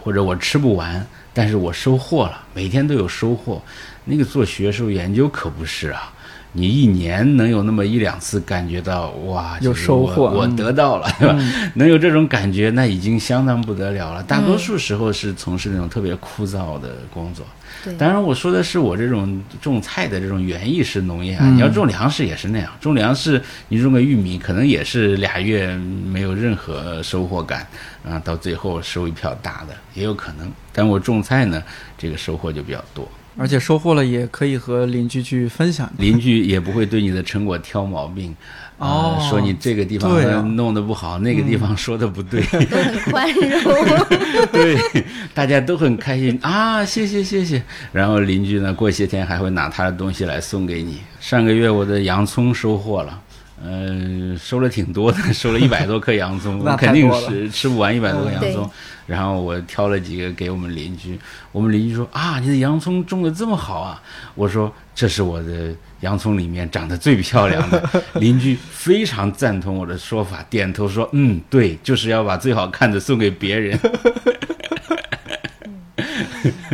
或者我吃不完，但是我收获了，每天都有收获。那个做学术研究可不是啊。你一年能有那么一两次感觉到哇，有收获，我得到了，对吧？能有这种感觉，那已经相当不得了了。大多数时候是从事那种特别枯燥的工作。对，当然我说的是我这种种菜的这种园艺式农业啊。你要种粮食也是那样，种粮食你种个玉米，可能也是俩月没有任何收获感啊，到最后收一票大的也有可能。但我种菜呢，这个收获就比较多。而且收获了也可以和邻居去分享，邻居也不会对你的成果挑毛病，哦，说你这个地方弄得不好，那个地方说的不对，都 很宽容，对，大家都很开心啊，谢谢谢谢。然后邻居呢，过些天还会拿他的东西来送给你。上个月我的洋葱收获了。嗯，收了挺多的，收了一百多颗洋葱，肯定是吃不完一百多颗洋葱。然后我挑了几个给我们邻居，我们邻居说啊，你的洋葱种的这么好啊！我说这是我的洋葱里面长得最漂亮的。邻居非常赞同我的说法，点头说嗯，对，就是要把最好看的送给别人。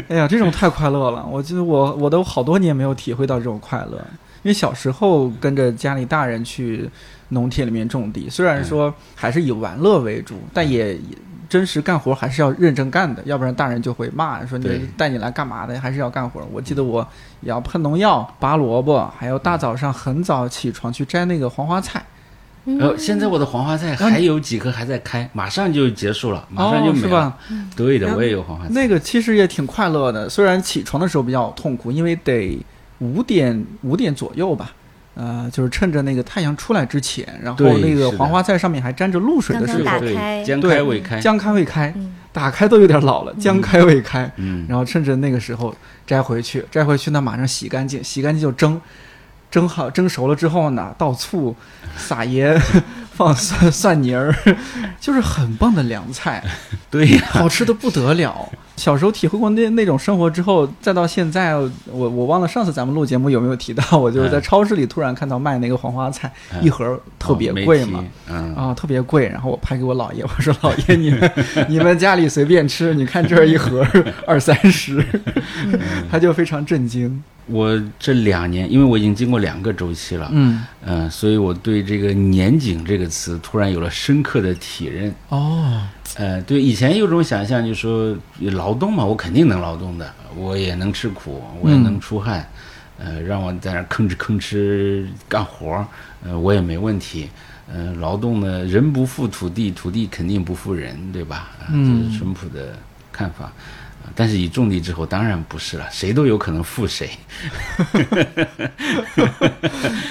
哎呀，这种太快乐了！我记得我我都好多年没有体会到这种快乐。因为小时候跟着家里大人去农田里面种地，虽然说还是以玩乐为主，但也真实干活还是要认真干的，要不然大人就会骂说你带你来干嘛的，还是要干活。我记得我也要喷农药、拔萝卜，还有大早上很早起床去摘那个黄花菜。呃，现在我的黄花菜还有几颗还在开，马上就结束了，马上就没了。对的，我也有黄花菜。那个其实也挺快乐的，虽然起床的时候比较痛苦，因为得。五点五点左右吧，呃，就是趁着那个太阳出来之前，然后那个黄花菜上面还沾着露水的时候，对，将开未开，将开未开，打开都有点老了，将开未开，嗯，然后趁着那个时候摘回去，摘回去呢马上洗干净，洗干净就蒸，蒸好蒸熟了之后呢，倒醋，撒盐，放蒜蒜泥儿，就是很棒的凉菜，对呀，好吃的不得了。小时候体会过那那种生活之后，再到现在，我我忘了上次咱们录节目有没有提到，我就是在超市里突然看到卖那个黄花菜，一盒特别贵嘛，啊，特别贵。然后我拍给我姥爷，我说姥爷，你们 你们家里随便吃，你看这一盒二三十，他就非常震惊。我这两年，因为我已经经过两个周期了，嗯嗯，所以我对这个“年景”这个词突然有了深刻的体认。哦，呃，对，以前有种想象，就说劳动嘛，我肯定能劳动的，我也能吃苦，我也能出汗，呃，让我在那吭哧吭哧干活，呃，我也没问题。呃，劳动呢，人不负土地，土地肯定不负人，对吧？嗯，这是淳朴的看法。但是，一种地之后，当然不是了，谁都有可能负谁。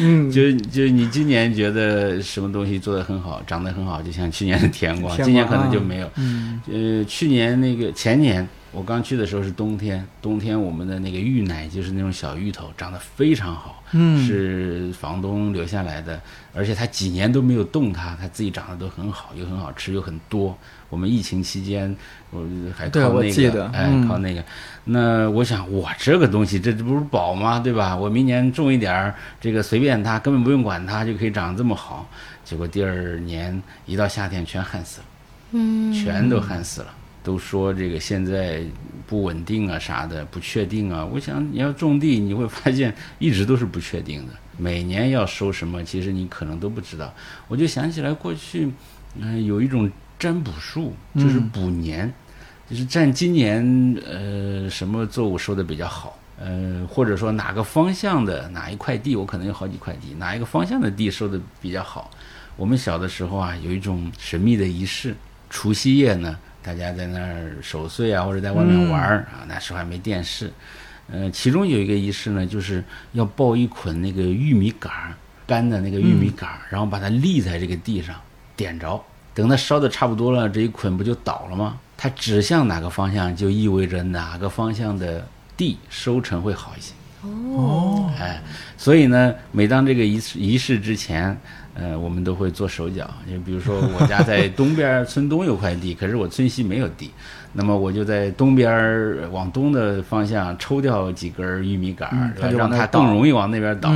嗯，就就你今年觉得什么东西做得很好，长得很好，就像去年的甜瓜，今年可能就没有。嗯，呃，去年那个前年。我刚去的时候是冬天，冬天我们的那个芋奶就是那种小芋头，长得非常好，嗯，是房东留下来的，而且他几年都没有动它，它自己长得都很好，又很好吃，又很多。我们疫情期间，我还靠那个，哎，靠那个。那我想，我，这个东西这这不是宝吗？对吧？我明年种一点儿，这个随便它，根本不用管它，就可以长得这么好。结果第二年一到夏天全旱死了，嗯，全都旱死了。都说这个现在不稳定啊，啥的不确定啊。我想你要种地，你会发现一直都是不确定的。每年要收什么，其实你可能都不知道。我就想起来过去，嗯，有一种占卜术，就是卜年，就是占今年呃什么作物收的比较好，呃，或者说哪个方向的哪一块地，我可能有好几块地，哪一个方向的地收的比较好。我们小的时候啊，有一种神秘的仪式，除夕夜呢。大家在那儿守岁啊，或者在外面玩儿啊，那时候还没电视。呃，其中有一个仪式呢，就是要抱一捆那个玉米杆儿，干的那个玉米杆儿，然后把它立在这个地上，点着，等它烧的差不多了，这一捆不就倒了吗？它指向哪个方向，就意味着哪个方向的地收成会好一些。哦，哎，所以呢，每当这个仪式仪式之前。呃，我们都会做手脚，就比如说我家在东边村东有块地，可是我村西没有地，那么我就在东边往东的方向抽掉几根玉米杆儿，让它更容易往那边倒。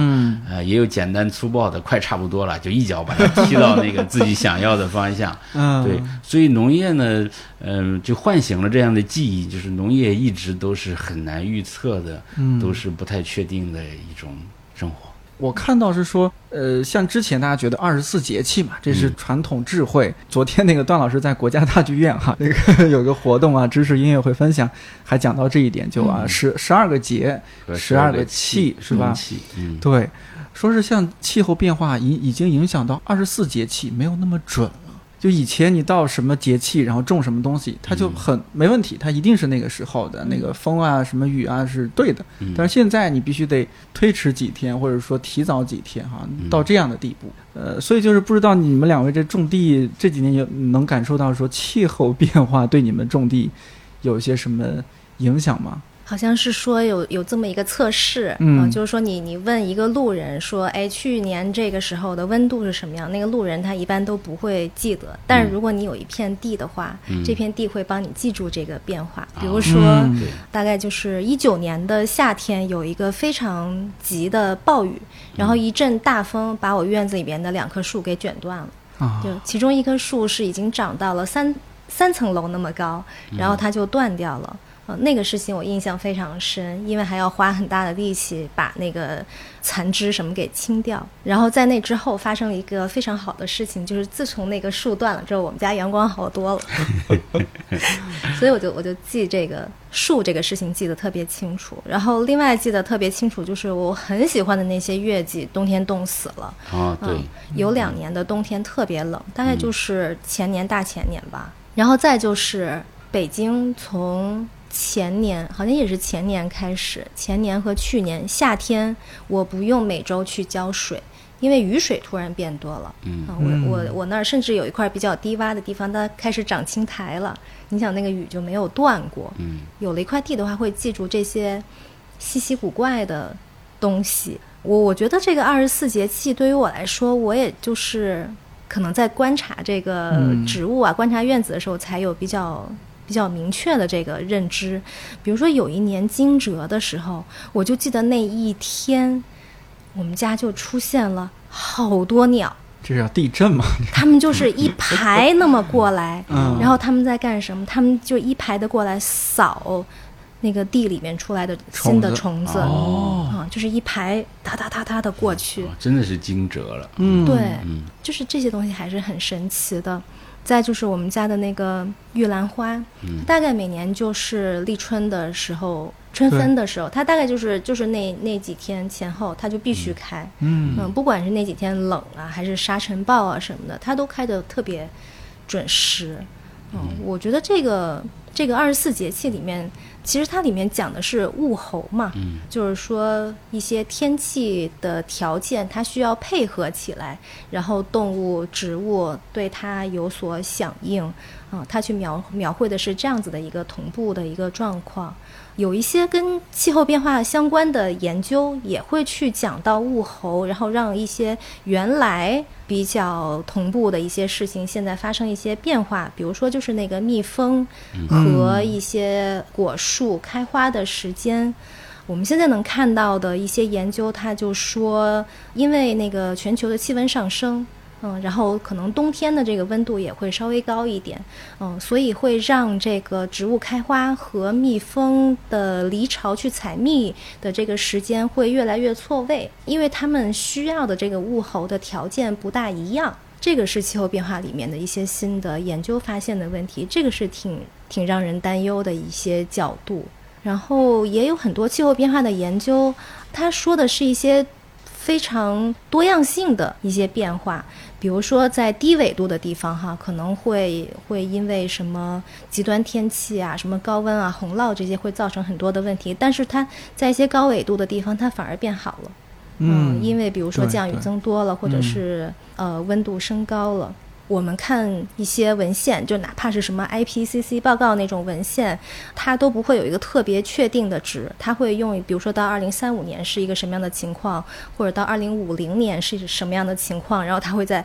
呃，也有简单粗暴的，快差不多了，就一脚把它踢到那个自己想要的方向。对，所以农业呢，嗯，就唤醒了这样的记忆，就是农业一直都是很难预测的，都是不太确定的一种生活。我看到是说，呃，像之前大家觉得二十四节气嘛，这是传统智慧。昨天那个段老师在国家大剧院哈，那个有个活动啊，知识音乐会分享，还讲到这一点，就啊，十十二个节，十二个气是吧？对，说是像气候变化已已经影响到二十四节气没有那么准。就以前你到什么节气，然后种什么东西，它就很没问题，它一定是那个时候的那个风啊、什么雨啊是对的。但是现在你必须得推迟几天，或者说提早几天，哈，到这样的地步。呃，所以就是不知道你们两位这种地这几年有能感受到说气候变化对你们种地有一些什么影响吗？好像是说有有这么一个测试，嗯，就是说你你问一个路人说，哎，去年这个时候的温度是什么样？那个路人他一般都不会记得，但是如果你有一片地的话，这片地会帮你记住这个变化。比如说，大概就是一九年的夏天有一个非常急的暴雨，然后一阵大风把我院子里边的两棵树给卷断了，就其中一棵树是已经长到了三三层楼那么高，然后它就断掉了。那个事情我印象非常深，因为还要花很大的力气把那个残枝什么给清掉。然后在那之后发生了一个非常好的事情，就是自从那个树断了之后，我们家阳光好多了。所以我就我就记这个树这个事情记得特别清楚。然后另外记得特别清楚就是我很喜欢的那些月季，冬天冻死了。啊，对，有两年的冬天特别冷，大概就是前年大前年吧。然后再就是北京从。前年好像也是前年开始，前年和去年夏天我不用每周去浇水，因为雨水突然变多了。嗯，我我我那儿甚至有一块比较低洼的地方，它开始长青苔了。你想那个雨就没有断过。嗯，有了一块地的话，会记住这些稀奇古怪的东西。我我觉得这个二十四节气对于我来说，我也就是可能在观察这个植物啊，观察院子的时候才有比较。比较明确的这个认知。比如说有一年惊蛰的时候，我就记得那一天，我们家就出现了好多鸟。这是要地震吗？他们就是一排那么过来，然后他们在干什么？他们就一排的过来扫那个地里面出来的新的虫子，啊，就是一排哒哒哒哒的过去，真的是惊蛰了。嗯，对，就是这些东西还是很神奇的。再就是我们家的那个玉兰花，大概每年就是立春的时候。春分的时候，它大概就是就是那那几天前后，它就必须开。嗯嗯，不管是那几天冷啊，还是沙尘暴啊什么的，它都开的特别准时。嗯，我觉得这个这个二十四节气里面。其实它里面讲的是物候嘛，就是说一些天气的条件，它需要配合起来，然后动物、植物对它有所响应，啊，它去描描绘的是这样子的一个同步的一个状况。有一些跟气候变化相关的研究也会去讲到物候，然后让一些原来比较同步的一些事情，现在发生一些变化。比如说，就是那个蜜蜂和一些果树开花的时间，我们现在能看到的一些研究，它就说，因为那个全球的气温上升。嗯，然后可能冬天的这个温度也会稍微高一点，嗯，所以会让这个植物开花和蜜蜂的离巢去采蜜的这个时间会越来越错位，因为它们需要的这个物候的条件不大一样。这个是气候变化里面的一些新的研究发现的问题，这个是挺挺让人担忧的一些角度。然后也有很多气候变化的研究，他说的是一些非常多样性的一些变化。比如说，在低纬度的地方，哈，可能会会因为什么极端天气啊，什么高温啊、洪涝这些，会造成很多的问题。但是它在一些高纬度的地方，它反而变好了。嗯，因为比如说降雨增多了，或者是呃温度升高了。我们看一些文献，就哪怕是什么 IPCC 报告那种文献，它都不会有一个特别确定的值，它会用，比如说到二零三五年是一个什么样的情况，或者到二零五零年是什么样的情况，然后它会在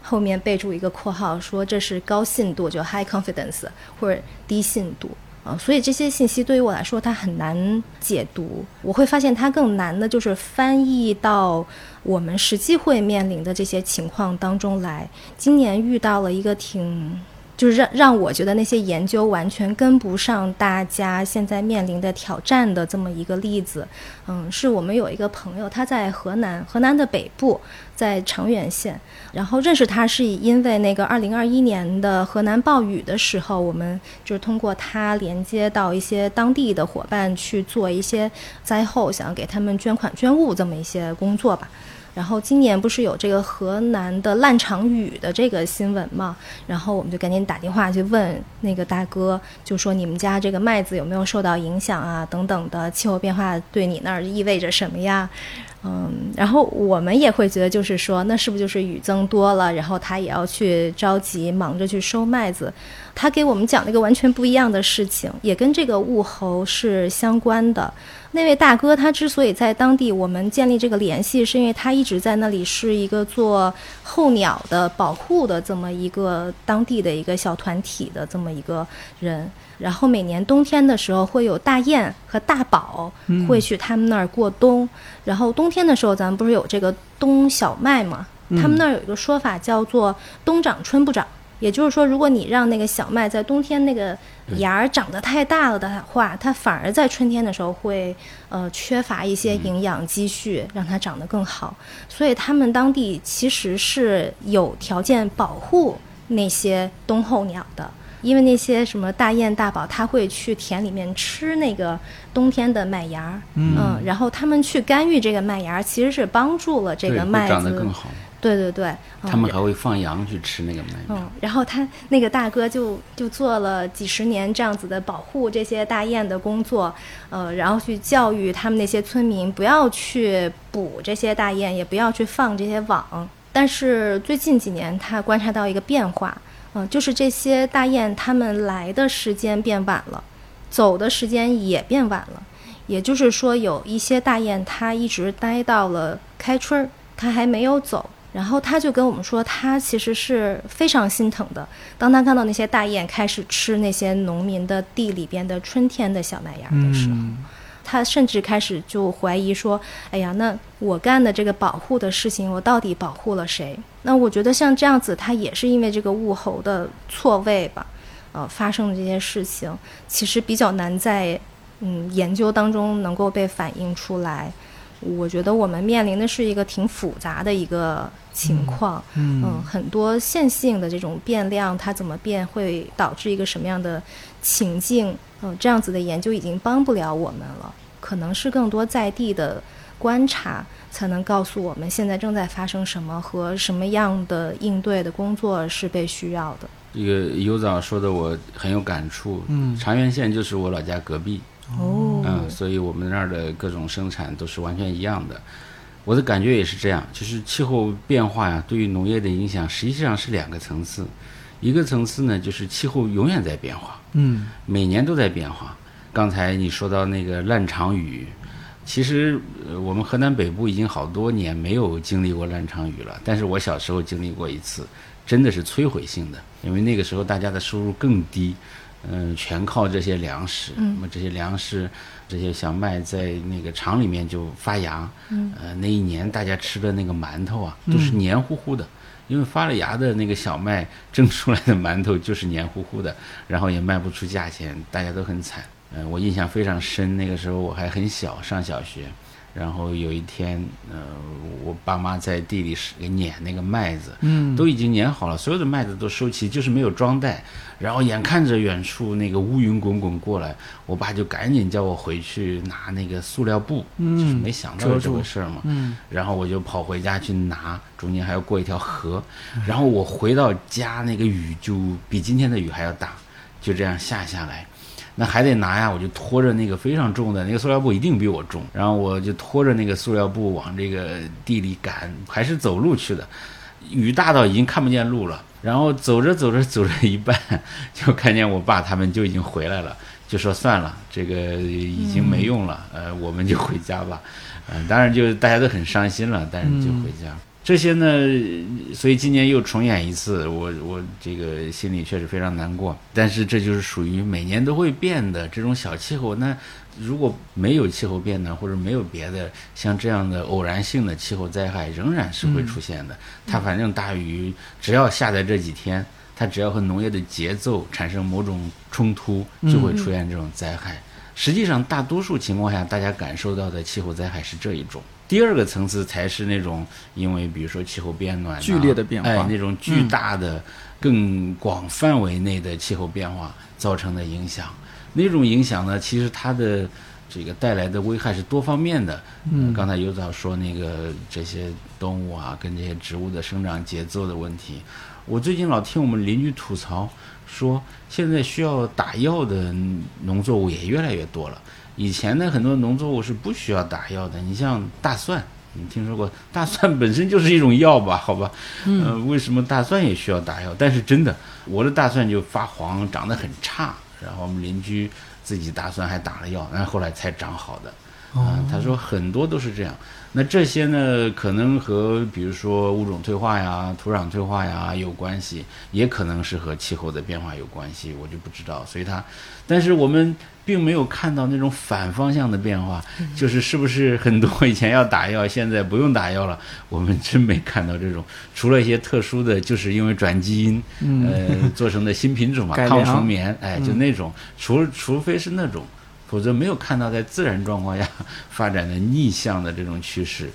后面备注一个括号，说这是高信度，就 high confidence，或者低信度。啊，所以这些信息对于我来说，它很难解读。我会发现它更难的就是翻译到我们实际会面临的这些情况当中来。今年遇到了一个挺。就是让让我觉得那些研究完全跟不上大家现在面临的挑战的这么一个例子，嗯，是我们有一个朋友，他在河南，河南的北部，在长垣县，然后认识他是因为那个二零二一年的河南暴雨的时候，我们就是通过他连接到一些当地的伙伴去做一些灾后想给他们捐款捐物这么一些工作吧。然后今年不是有这个河南的烂场雨的这个新闻嘛？然后我们就赶紧打电话去问那个大哥，就说你们家这个麦子有没有受到影响啊？等等的气候变化对你那儿意味着什么呀？嗯，然后我们也会觉得，就是说，那是不是就是雨增多了，然后他也要去着急忙着去收麦子？他给我们讲了一个完全不一样的事情，也跟这个物候是相关的。那位大哥他之所以在当地，我们建立这个联系，是因为他一直在那里是一个做候鸟的保护的这么一个当地的一个小团体的这么一个人。然后每年冬天的时候，会有大雁和大宝会去他们那儿过冬。然后冬天的时候，咱们不是有这个冬小麦吗？他们那儿有一个说法叫做“冬长春不长”。也就是说，如果你让那个小麦在冬天那个芽儿长得太大了的话，它反而在春天的时候会呃缺乏一些营养积蓄，让它长得更好。所以他们当地其实是有条件保护那些冬候鸟的，因为那些什么大雁、大宝，它会去田里面吃那个冬天的麦芽儿，嗯，然后他们去干预这个麦芽儿，其实是帮助了这个麦子长得更好。对对对，他们还会放羊去吃那个麦苗。嗯，然后他那个大哥就就做了几十年这样子的保护这些大雁的工作，呃，然后去教育他们那些村民不要去捕这些大雁，也不要去放这些网。但是最近几年，他观察到一个变化，嗯，就是这些大雁他们来的时间变晚了，走的时间也变晚了。也就是说，有一些大雁它一直待到了开春儿，它还没有走。然后他就跟我们说，他其实是非常心疼的。当他看到那些大雁开始吃那些农民的地里边的春天的小麦芽的时候，他甚至开始就怀疑说：“哎呀，那我干的这个保护的事情，我到底保护了谁？”那我觉得像这样子，他也是因为这个物候的错位吧，呃，发生的这些事情，其实比较难在嗯研究当中能够被反映出来。我觉得我们面临的是一个挺复杂的一个情况，嗯，很多线性的这种变量，它怎么变会导致一个什么样的情境？嗯，这样子的研究已经帮不了我们了，可能是更多在地的观察才能告诉我们现在正在发生什么和什么样的应对的工作是被需要的。这个尤早说的我很有感触，嗯，长垣县就是我老家隔壁。哦，嗯，所以我们那儿的各种生产都是完全一样的。我的感觉也是这样，就是气候变化呀，对于农业的影响实际上是两个层次。一个层次呢，就是气候永远在变化，嗯，每年都在变化。刚才你说到那个烂场雨，其实我们河南北部已经好多年没有经历过烂场雨了。但是我小时候经历过一次，真的是摧毁性的，因为那个时候大家的收入更低。嗯，全靠这些粮食。那么这些粮食，这些小麦在那个厂里面就发芽。嗯，呃，那一年大家吃的那个馒头啊，都是黏糊糊的，因为发了芽的那个小麦蒸出来的馒头就是黏糊糊的，然后也卖不出价钱，大家都很惨。嗯，我印象非常深，那个时候我还很小，上小学。然后有一天，呃，我爸妈在地里是给碾那个麦子，嗯，都已经碾好了，所有的麦子都收齐，就是没有装袋。然后眼看着远处那个乌云滚滚过来，我爸就赶紧叫我回去拿那个塑料布，嗯，就是没想到这回事儿嘛，嗯，然后我就跑回家去拿，中间还要过一条河，然后我回到家，那个雨就比今天的雨还要大，就这样下下来。那还得拿呀，我就拖着那个非常重的那个塑料布，一定比我重。然后我就拖着那个塑料布往这个地里赶，还是走路去的。雨大到已经看不见路了。然后走着走着走着一半，就看见我爸他们就已经回来了，就说算了，这个已经没用了，呃，我们就回家吧。嗯，当然就大家都很伤心了，但是就回家。这些呢，所以今年又重演一次，我我这个心里确实非常难过。但是这就是属于每年都会变的这种小气候。那如果没有气候变暖，或者没有别的像这样的偶然性的气候灾害，仍然是会出现的。它反正大雨只要下在这几天，它只要和农业的节奏产生某种冲突，就会出现这种灾害。实际上，大多数情况下，大家感受到的气候灾害是这一种。第二个层次才是那种，因为比如说气候变暖，剧烈的变化，哎，那种巨大的、更广范围内的气候变化造成的影响。那种影响呢，其实它的这个带来的危害是多方面的。嗯，刚才尤导说那个这些动物啊，跟这些植物的生长节奏的问题，我最近老听我们邻居吐槽说，现在需要打药的农作物也越来越多了。以前呢很多农作物是不需要打药的，你像大蒜，你听说过？大蒜本身就是一种药吧？好吧，嗯，为什么大蒜也需要打药？但是真的，我的大蒜就发黄，长得很差，然后我们邻居自己大蒜还打了药，然后后来才长好的。啊，他说很多都是这样。那这些呢，可能和比如说物种退化呀、土壤退化呀有关系，也可能是和气候的变化有关系，我就不知道。所以它，但是我们并没有看到那种反方向的变化，就是是不是很多以前要打药，现在不用打药了？我们真没看到这种，除了一些特殊的，就是因为转基因，呃，做成的新品种嘛，抗虫棉，哎，就那种，除除非是那种。否则没有看到在自然状况下 发展的逆向的这种趋势，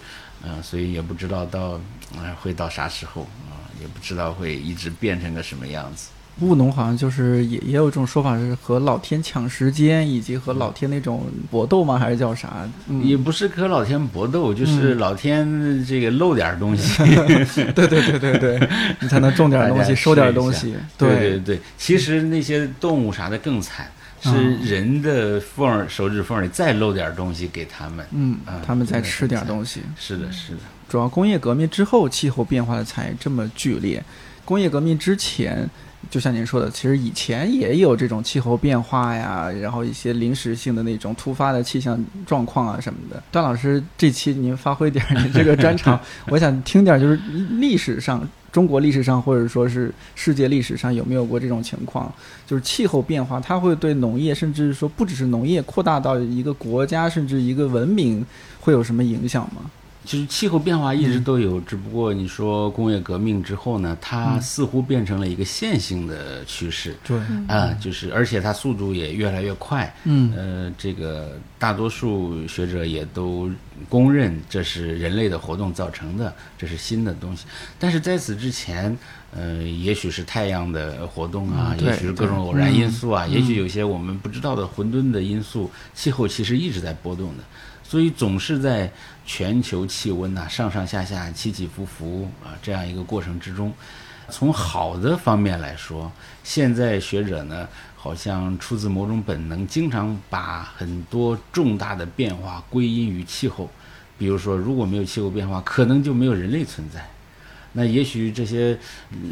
嗯，所以也不知道到啊会到啥时候啊，也不知道会一直变成个什么样子。务农好像就是也也有这种说法是和老天抢时间，以及和老天那种搏斗吗？还是叫啥？也不是和老天搏斗，就是老天这个漏点东西。对对对对对，你才能种点东西，收点东西。对对对，其实那些动物啥的更惨。是人的缝儿，手指缝里再漏点东西给他们，嗯，他们再吃点东西。是的，是的。主要工业革命之后，气候变化的才这么剧烈。工业革命之前，就像您说的，其实以前也有这种气候变化呀，然后一些临时性的那种突发的气象状况啊什么的。段老师，这期您发挥点您这个专长，我想听点就是历史上。中国历史上，或者说是世界历史上，有没有过这种情况？就是气候变化，它会对农业，甚至说不只是农业，扩大到一个国家，甚至一个文明，会有什么影响吗？其实气候变化一直都有，只不过你说工业革命之后呢，它似乎变成了一个线性的趋势。对，啊，就是而且它速度也越来越快。嗯，呃，这个大多数学者也都公认这是人类的活动造成的，这是新的东西。但是在此之前，呃，也许是太阳的活动啊，也许是各种偶然因素啊，也许有些我们不知道的混沌的因素，气候其实一直在波动的。所以总是在全球气温呐上上下下起起伏伏啊这样一个过程之中，从好的方面来说，现在学者呢好像出自某种本能，经常把很多重大的变化归因于气候。比如说，如果没有气候变化，可能就没有人类存在。那也许这些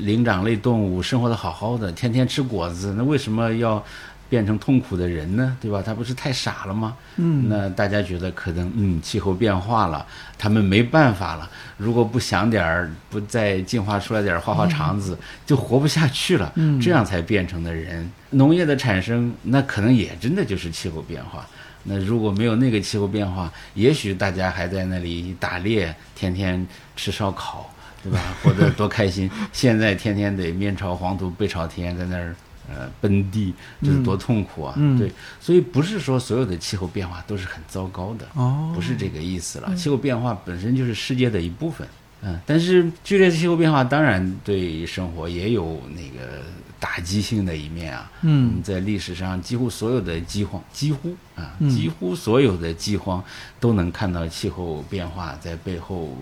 灵长类动物生活的好好的，天天吃果子，那为什么要？变成痛苦的人呢，对吧？他不是太傻了吗？嗯，那大家觉得可能，嗯，气候变化了，他们没办法了。如果不想点儿，不再进化出来点儿花花肠子，就活不下去了。嗯，这样才变成的人。农业的产生，那可能也真的就是气候变化。那如果没有那个气候变化，也许大家还在那里打猎，天天吃烧烤，对吧？活得多开心。现在天天得面朝黄土背朝天，在那儿。呃，奔地这是多痛苦啊！对，所以不是说所有的气候变化都是很糟糕的，哦，不是这个意思了。气候变化本身就是世界的一部分，嗯，但是剧烈的气候变化当然对生活也有那个打击性的一面啊。嗯，在历史上几乎所有的饥荒，几乎啊，几乎所有的饥荒都能看到气候变化在背后。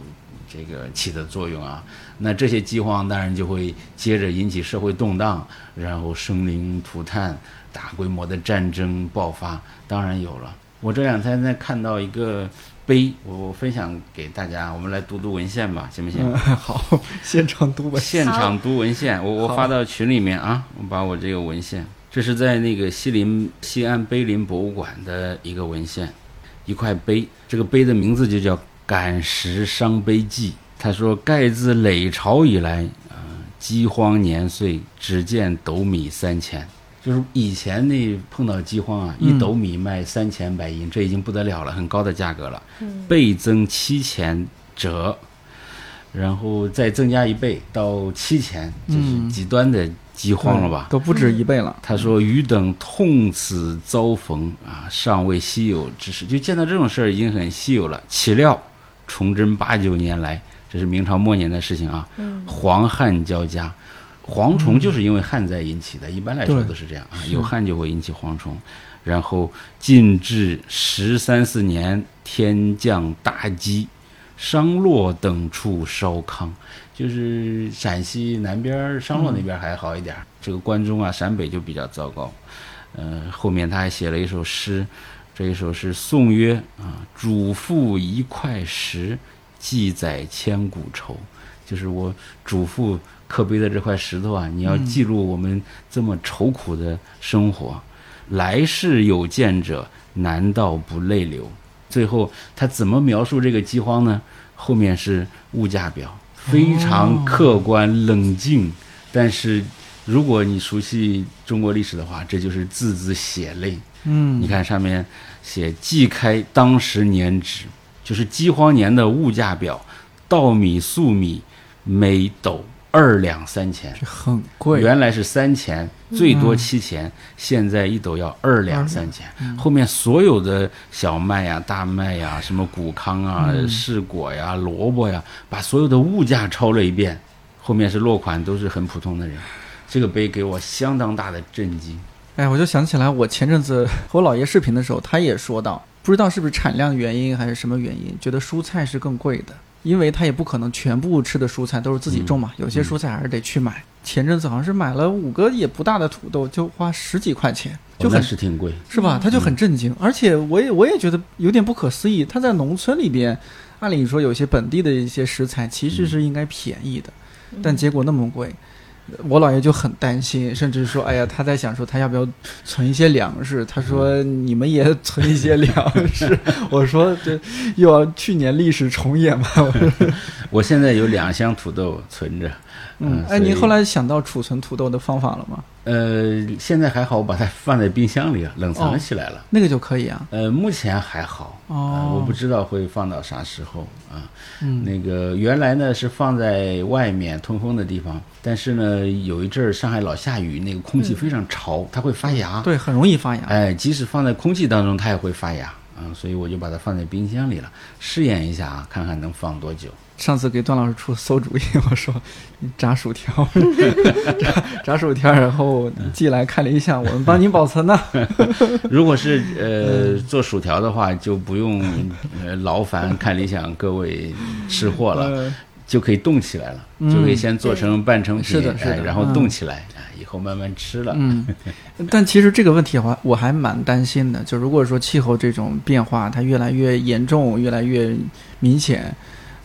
这个起的作用啊，那这些饥荒当然就会接着引起社会动荡，然后生灵涂炭，大规模的战争爆发，当然有了。我这两天在看到一个碑，我我分享给大家，我们来读读文献吧，行不行？好，现场读文现场读文献，我我发到群里面啊，我把我这个文献，这是在那个西林西安碑林博物馆的一个文献，一块碑，这个碑的名字就叫。感时伤悲记，他说：“盖自累朝以来，啊，饥荒年岁，只见斗米三钱。就是以前那碰到饥荒啊，一斗米卖三千白银，这已经不得了了，很高的价格了。倍增七钱折，然后再增加一倍到七钱，就是极端的饥荒了吧？都不止一倍了。”他说：“余等痛此遭逢啊，尚未稀有之事，就见到这种事儿已经很稀有了。岂料。”崇祯八九年来，这是明朝末年的事情啊。黄旱交加，蝗虫就是因为旱灾引起的，一般来说都是这样啊。有旱就会引起蝗虫，然后进至十三四年，天降大饥，商洛等处烧糠，就是陕西南边商洛那边还好一点，这个关中啊陕北就比较糟糕。嗯，后面他还写了一首诗。这一首是宋曰啊，主父一块石，记载千古愁。就是我主父刻碑的这块石头啊，你要记录我们这么愁苦的生活。来世有见者，难道不泪流？最后他怎么描述这个饥荒呢？后面是物价表，非常客观冷静。但是如果你熟悉中国历史的话，这就是字字血泪。嗯，你看上面写即开当时年值，就是饥荒年的物价表，稻米、粟米每斗二两三钱，这很贵。原来是三钱，最多七钱，现在一斗要二两三钱。后面所有的小麦呀、大麦呀、什么谷糠啊、柿果呀、萝卜呀，把所有的物价抄了一遍。后面是落款，都是很普通的人。这个碑给我相当大的震惊。哎，我就想起来，我前阵子和我姥爷视频的时候，他也说到，不知道是不是产量原因还是什么原因，觉得蔬菜是更贵的，因为他也不可能全部吃的蔬菜都是自己种嘛，有些蔬菜还是得去买。前阵子好像是买了五个也不大的土豆，就花十几块钱，就很是挺贵，是吧？他就很震惊，而且我也我也觉得有点不可思议。他在农村里边，按理说有些本地的一些食材其实是应该便宜的，但结果那么贵。我姥爷就很担心，甚至说：“哎呀，他在想说他要不要存一些粮食。”他说：“你们也存一些粮食。” 我说：“这又要去年历史重演吗？”我 现在有两箱土豆存着。嗯，哎，您后来想到储存土豆的方法了吗？呃，现在还好，我把它放在冰箱里啊，冷藏起来了。那个就可以啊。呃，目前还好。哦。我不知道会放到啥时候啊。嗯。那个原来呢是放在外面通风的地方，但是呢有一阵儿上海老下雨，那个空气非常潮，它会发芽。对，很容易发芽。哎，即使放在空气当中，它也会发芽。啊，所以我就把它放在冰箱里了，试验一下啊，看看能放多久。上次给段老师出馊主意，我说炸薯条，炸炸薯条，然后寄来看理想，我们帮您保存呢。如果是呃做薯条的话，就不用呃劳烦看理想各位吃货了，就可以冻起来了，就可以先做成半成品，是的，是的，然后冻起来。以后慢慢吃了。嗯，但其实这个问题的话，我还蛮担心的。就如果说气候这种变化它越来越严重、越来越明显，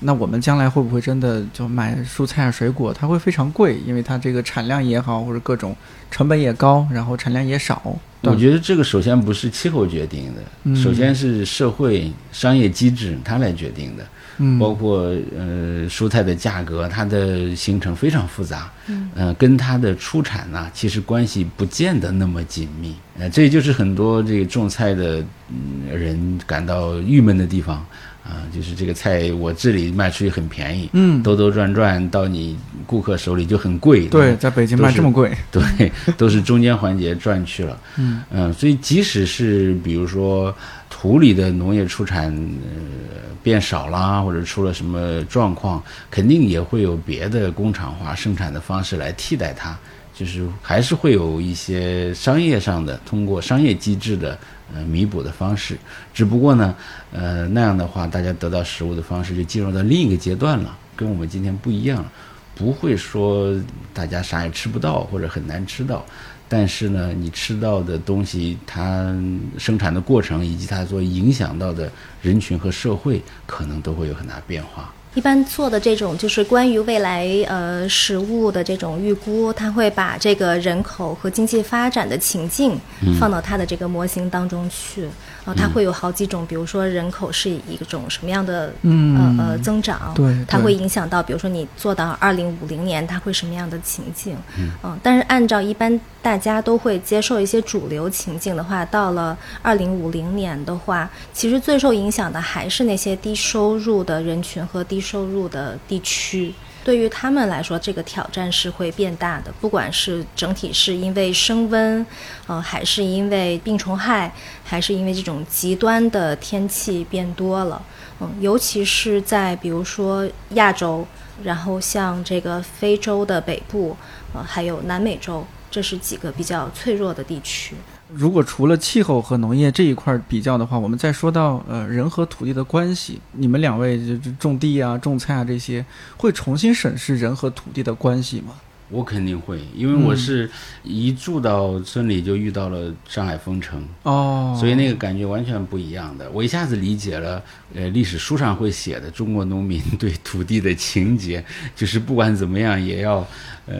那我们将来会不会真的就买蔬菜啊、水果，它会非常贵？因为它这个产量也好，或者各种成本也高，然后产量也少。我觉得这个首先不是气候决定的，首先是社会商业机制它来决定的。嗯包括呃蔬菜的价格，它的形成非常复杂，嗯，跟它的出产呢，其实关系不见得那么紧密，呃，这就是很多这个种菜的嗯人感到郁闷的地方，啊，就是这个菜我这里卖出去很便宜，嗯，兜兜转转到你顾客手里就很贵，对，在北京卖这么贵，对，都是中间环节赚去了，嗯嗯，所以即使是比如说土里的农业出产，呃。变少啦，或者出了什么状况，肯定也会有别的工厂化生产的方式来替代它，就是还是会有一些商业上的通过商业机制的呃弥补的方式。只不过呢，呃那样的话，大家得到食物的方式就进入到另一个阶段了，跟我们今天不一样了，不会说大家啥也吃不到或者很难吃到。但是呢，你吃到的东西，它生产的过程以及它所影响到的人群和社会，可能都会有很大变化。一般做的这种就是关于未来呃食物的这种预估，他会把这个人口和经济发展的情境放到他的这个模型当中去。然后它会有好几种，比如说人口是一种什么样的呃呃增长，对，它会影响到，比如说你做到二零五零年，它会什么样的情境？嗯，但是按照一般大家都会接受一些主流情境的话，到了二零五零年的话，其实最受影响的还是那些低收入的人群和低收入的地区。对于他们来说，这个挑战是会变大的。不管是整体是因为升温，呃，还是因为病虫害，还是因为这种极端的天气变多了，嗯，尤其是在比如说亚洲，然后像这个非洲的北部，呃，还有南美洲，这是几个比较脆弱的地区。如果除了气候和农业这一块比较的话，我们再说到呃人和土地的关系，你们两位就种地啊、种菜啊这些，会重新审视人和土地的关系吗？我肯定会，因为我是一住到村里就遇到了上海封城哦，所以那个感觉完全不一样的。我一下子理解了，呃，历史书上会写的中国农民 对土地的情节，就是不管怎么样也要。呃，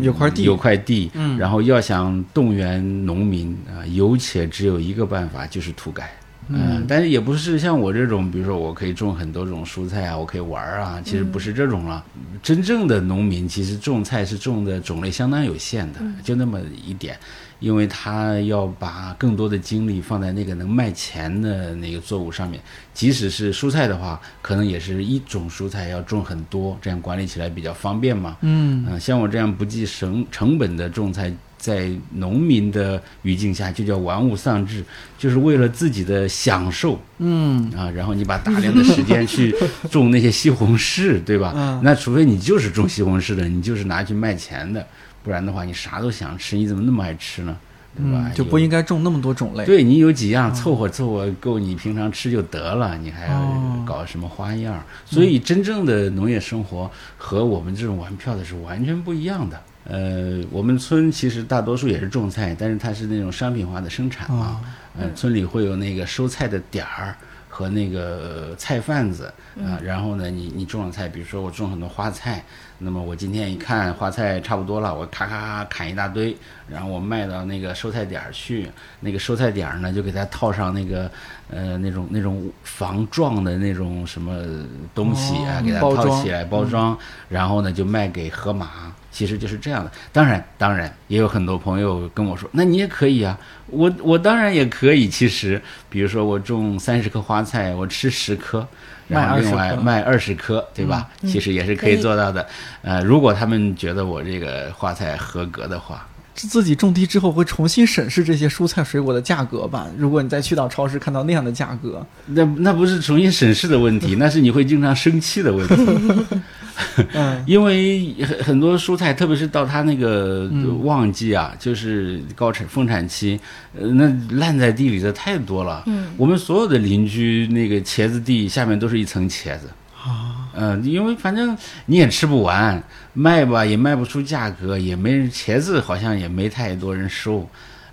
有块地，有块地，嗯，然后要想动员农民啊，有且只有一个办法，就是土改，嗯，但是也不是像我这种，比如说我可以种很多种蔬菜啊，我可以玩啊，其实不是这种了。真正的农民其实种菜是种的种类相当有限的，就那么一点。因为他要把更多的精力放在那个能卖钱的那个作物上面，即使是蔬菜的话，可能也是一种蔬菜要种很多，这样管理起来比较方便嘛。嗯，嗯，像我这样不计成成本的种菜，在农民的语境下就叫玩物丧志，就是为了自己的享受。嗯，啊，然后你把大量的时间去 种那些西红柿，对吧？那除非你就是种西红柿的，你就是拿去卖钱的。不然的话，你啥都想吃，你怎么那么爱吃呢？对吧？就不应该种那么多种类。对你有几样凑合凑合够你平常吃就得了，你还要搞什么花样？所以真正的农业生活和我们这种玩票的是完全不一样的。呃，我们村其实大多数也是种菜，但是它是那种商品化的生产嘛。嗯，村里会有那个收菜的点儿和那个菜贩子啊。然后呢，你你种了菜，比如说我种很多花菜。那么我今天一看花菜差不多了，我咔咔咔砍一大堆，然后我卖到那个收菜点儿去。那个收菜点儿呢，就给它套上那个呃那种那种防撞的那种什么东西啊，给它套起来包装，然后呢就卖给河马。其实就是这样的。当然，当然也有很多朋友跟我说，那你也可以啊。我我当然也可以。其实，比如说我种三十棵花菜，我吃十颗。然后另外卖二十颗，对吧？其实也是可以做到的。呃，如果他们觉得我这个花菜合格的话，自己种地之后会重新审视这些蔬菜水果的价格吧。如果你再去到超市看到那样的价格，那那不是重新审视的问题，那是你会经常生气的问题。嗯，因为很很多蔬菜，特别是到它那个旺季啊，就是高产丰产期，呃，那烂在地里的太多了。嗯，我们所有的邻居那个茄子地下面都是一层茄子啊。嗯，因为反正你也吃不完，卖吧也卖不出价格，也没人茄子好像也没太多人收。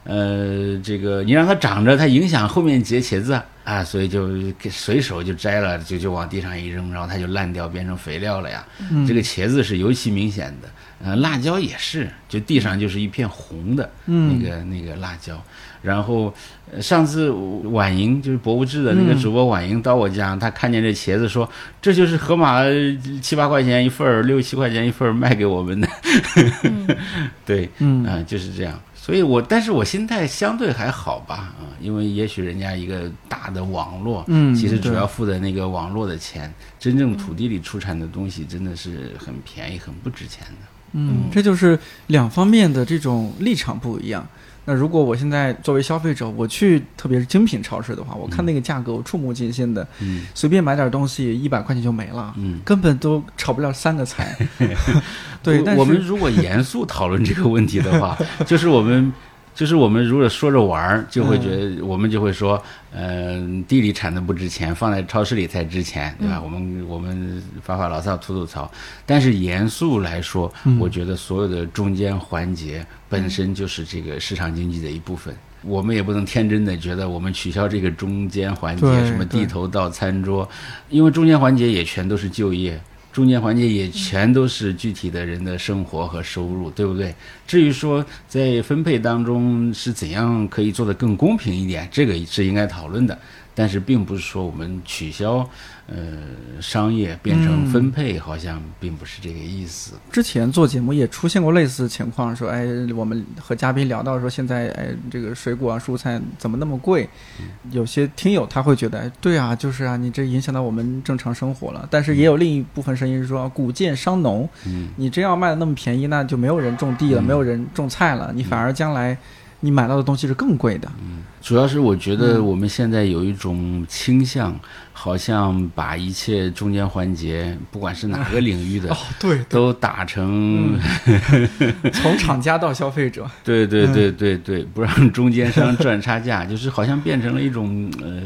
呃，这个你让它长着，它影响后面结茄子啊，所以就随手就摘了，就就往地上一扔，然后它就烂掉，变成肥料了呀。这个茄子是尤其明显的，呃，辣椒也是，就地上就是一片红的那个那个辣椒。然后上次婉莹就是博物志的那个主播婉莹到我家，她看见这茄子说，这就是河马七八块钱一份儿，六七块钱一份儿卖给我们的。对，嗯，就是这样。所以，我但是我心态相对还好吧，啊，因为也许人家一个大的网络，嗯，其实主要付的那个网络的钱，真正土地里出产的东西真的是很便宜、很不值钱的。嗯，这就是两方面的这种立场不一样。那如果我现在作为消费者，我去特别是精品超市的话，我看那个价格，我触目惊心的，嗯，随便买点东西一百块钱就没了，嗯，根本都炒不了三个菜。对，但是我们如果严肃讨论这个问题的话，就是我们。就是我们如果说着玩儿，就会觉得我们就会说，嗯，地里产的不值钱，放在超市里才值钱，对吧？我们我们发发牢骚吐吐槽，但是严肃来说，我觉得所有的中间环节本身就是这个市场经济的一部分。我们也不能天真的觉得我们取消这个中间环节，什么地头到餐桌，因为中间环节也全都是就业。中间环节也全都是具体的人的生活和收入，对不对？至于说在分配当中是怎样可以做得更公平一点，这个是应该讨论的。但是并不是说我们取消。呃，商业变成分配，好像并不是这个意思。之前做节目也出现过类似情况，说，哎，我们和嘉宾聊到说，现在，哎，这个水果啊、蔬菜怎么那么贵？有些听友他会觉得，哎，对啊，就是啊，你这影响到我们正常生活了。但是也有另一部分声音是说，谷贱伤农，你真要卖的那么便宜，那就没有人种地了，没有人种菜了，你反而将来。你买到的东西是更贵的。嗯，主要是我觉得我们现在有一种倾向，好像把一切中间环节，不管是哪个领域的，哦，对，都打成 从厂家到消费者。对对对对对，不让中间商赚差价，就是好像变成了一种呃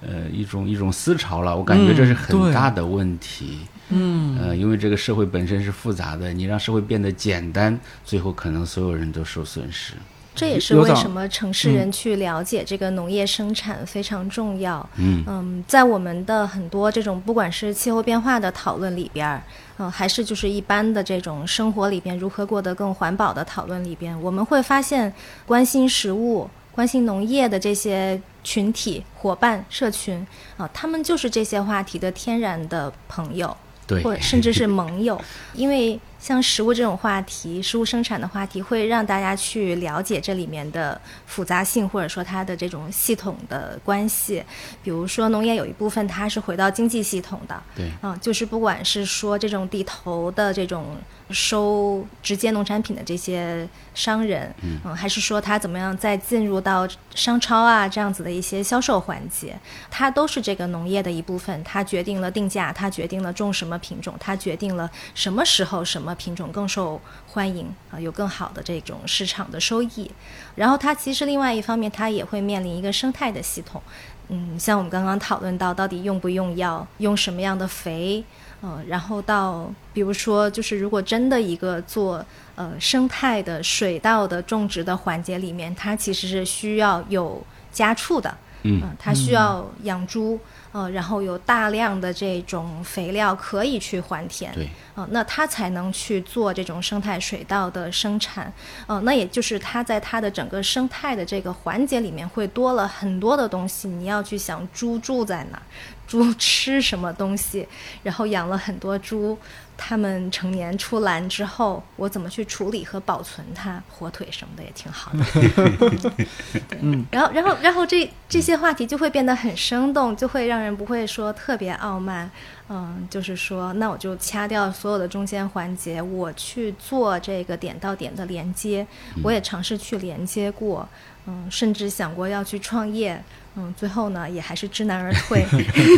呃一种一种思潮了。我感觉这是很大的问题。嗯，呃，因为这个社会本身是复杂的，你让社会变得简单，最后可能所有人都受损失。这也是为什么城市人去了解这个农业生产非常重要。嗯嗯，在我们的很多这种不管是气候变化的讨论里边，嗯，还是就是一般的这种生活里边如何过得更环保的讨论里边，我们会发现，关心食物、关心农业的这些群体、伙伴、社群啊，他们就是这些话题的天然的朋友，对，或甚至 是盟友，因为。像食物这种话题，食物生产的话题，会让大家去了解这里面的复杂性，或者说它的这种系统的关系。比如说，农业有一部分它是回到经济系统的，对，嗯，就是不管是说这种地头的这种收直接农产品的这些商人，嗯，还是说他怎么样再进入到商超啊这样子的一些销售环节，它都是这个农业的一部分。它决定了定价，它决定了种什么品种，它决定了什么时候什么。品种更受欢迎啊，有更好的这种市场的收益。然后它其实另外一方面，它也会面临一个生态的系统。嗯，像我们刚刚讨论到，到底用不用药，用什么样的肥，呃，然后到比如说，就是如果真的一个做呃生态的水稻的种植的环节里面，它其实是需要有家畜的。嗯，它需要养猪。呃，然后有大量的这种肥料可以去还田，对，呃，那它才能去做这种生态水稻的生产，呃，那也就是它在它的整个生态的这个环节里面会多了很多的东西，你要去想猪住在哪，猪吃什么东西，然后养了很多猪。它们成年出栏之后，我怎么去处理和保存它？火腿什么的也挺好的。嗯，然后，然后，然后这这些话题就会变得很生动，就会让人不会说特别傲慢。嗯，就是说，那我就掐掉所有的中间环节，我去做这个点到点的连接。我也尝试去连接过，嗯，甚至想过要去创业。嗯，最后呢，也还是知难而退。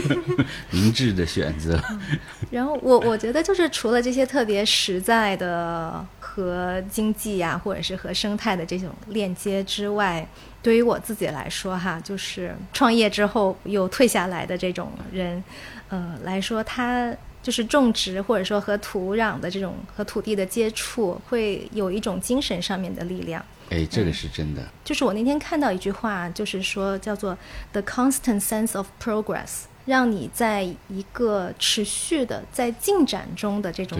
明智的选择。然后我我觉得就是除了这些特别实在的和经济呀，或者是和生态的这种链接之外，对于我自己来说哈，就是创业之后又退下来的这种人，呃来说，他就是种植或者说和土壤的这种和土地的接触，会有一种精神上面的力量。哎，这个是真的。就是我那天看到一句话，就是说叫做 “the constant sense of progress”，让你在一个持续的在进展中的这种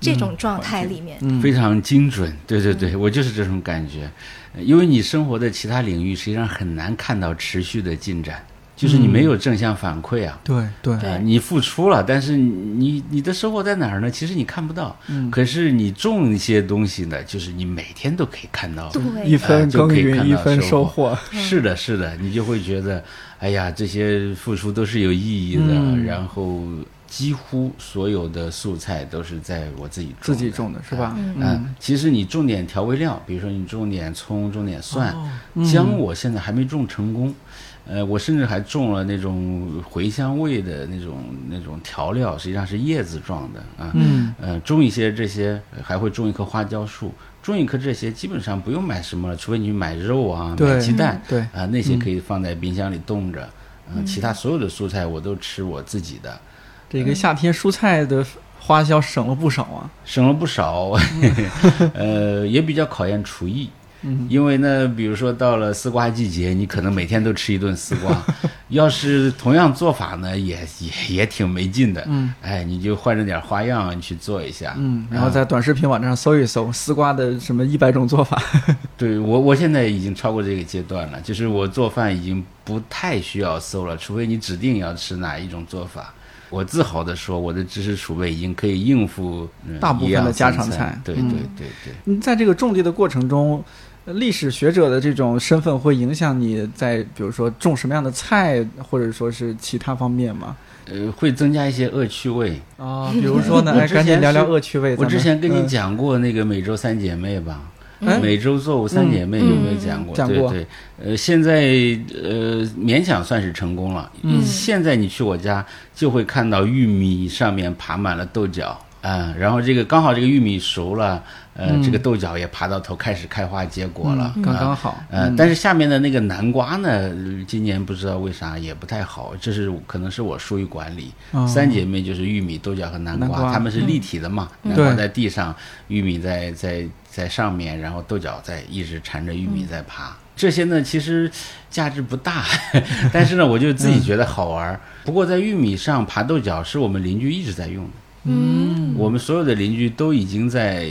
这种状态里面，非常精准。对对对，我就是这种感觉。因为你生活的其他领域实际上很难看到持续的进展。就是你没有正向反馈啊，对对，你付出了，但是你你的收获在哪儿呢？其实你看不到，可是你种一些东西呢，就是你每天都可以看到，对，一分耕耘一分收获，是的，是的，你就会觉得，哎呀，这些付出都是有意义的。然后几乎所有的素菜都是在我自己种自己种的，是吧？嗯，其实你种点调味料，比如说你种点葱，种点蒜，姜，我现在还没种成功。呃，我甚至还种了那种茴香味的那种那种调料，实际上是叶子状的啊。嗯。呃，种一些这些，还会种一棵花椒树，种一棵这些，基本上不用买什么了，除非你买肉啊，买鸡蛋，对啊，那些可以放在冰箱里冻着。嗯。其他所有的蔬菜我都吃我自己的。这个夏天蔬菜的花销省了不少啊。省了不少，呃，也比较考验厨艺。因为呢，比如说到了丝瓜季节，你可能每天都吃一顿丝瓜。要是同样做法呢，也也也挺没劲的。嗯，哎，你就换着点花样去做一下。嗯，然后在短视频网站上搜一搜丝瓜的什么一百种做法。对我，我现在已经超过这个阶段了，就是我做饭已经不太需要搜了，除非你指定要吃哪一种做法。我自豪地说，我的知识储备已经可以应付大部分的家常菜。对对对对。你在这个种地的过程中。历史学者的这种身份会影响你在比如说种什么样的菜，或者说是其他方面吗？呃，会增加一些恶趣味啊。比如说呢，哎，赶紧聊聊恶趣味。我之前跟你讲过那个美洲三姐妹吧？美洲作物三姐妹有没有讲过？讲过。对，呃，现在呃勉强算是成功了。嗯。现在你去我家就会看到玉米上面爬满了豆角。嗯，然后这个刚好这个玉米熟了，呃，这个豆角也爬到头开始开花结果了，刚刚好。呃，但是下面的那个南瓜呢，今年不知道为啥也不太好，这是可能是我疏于管理。三姐妹就是玉米、豆角和南瓜，它们是立体的嘛，南瓜在地上，玉米在在在上面，然后豆角在一直缠着玉米在爬。这些呢其实价值不大，但是呢我就自己觉得好玩。不过在玉米上爬豆角是我们邻居一直在用的。嗯，我们所有的邻居都已经在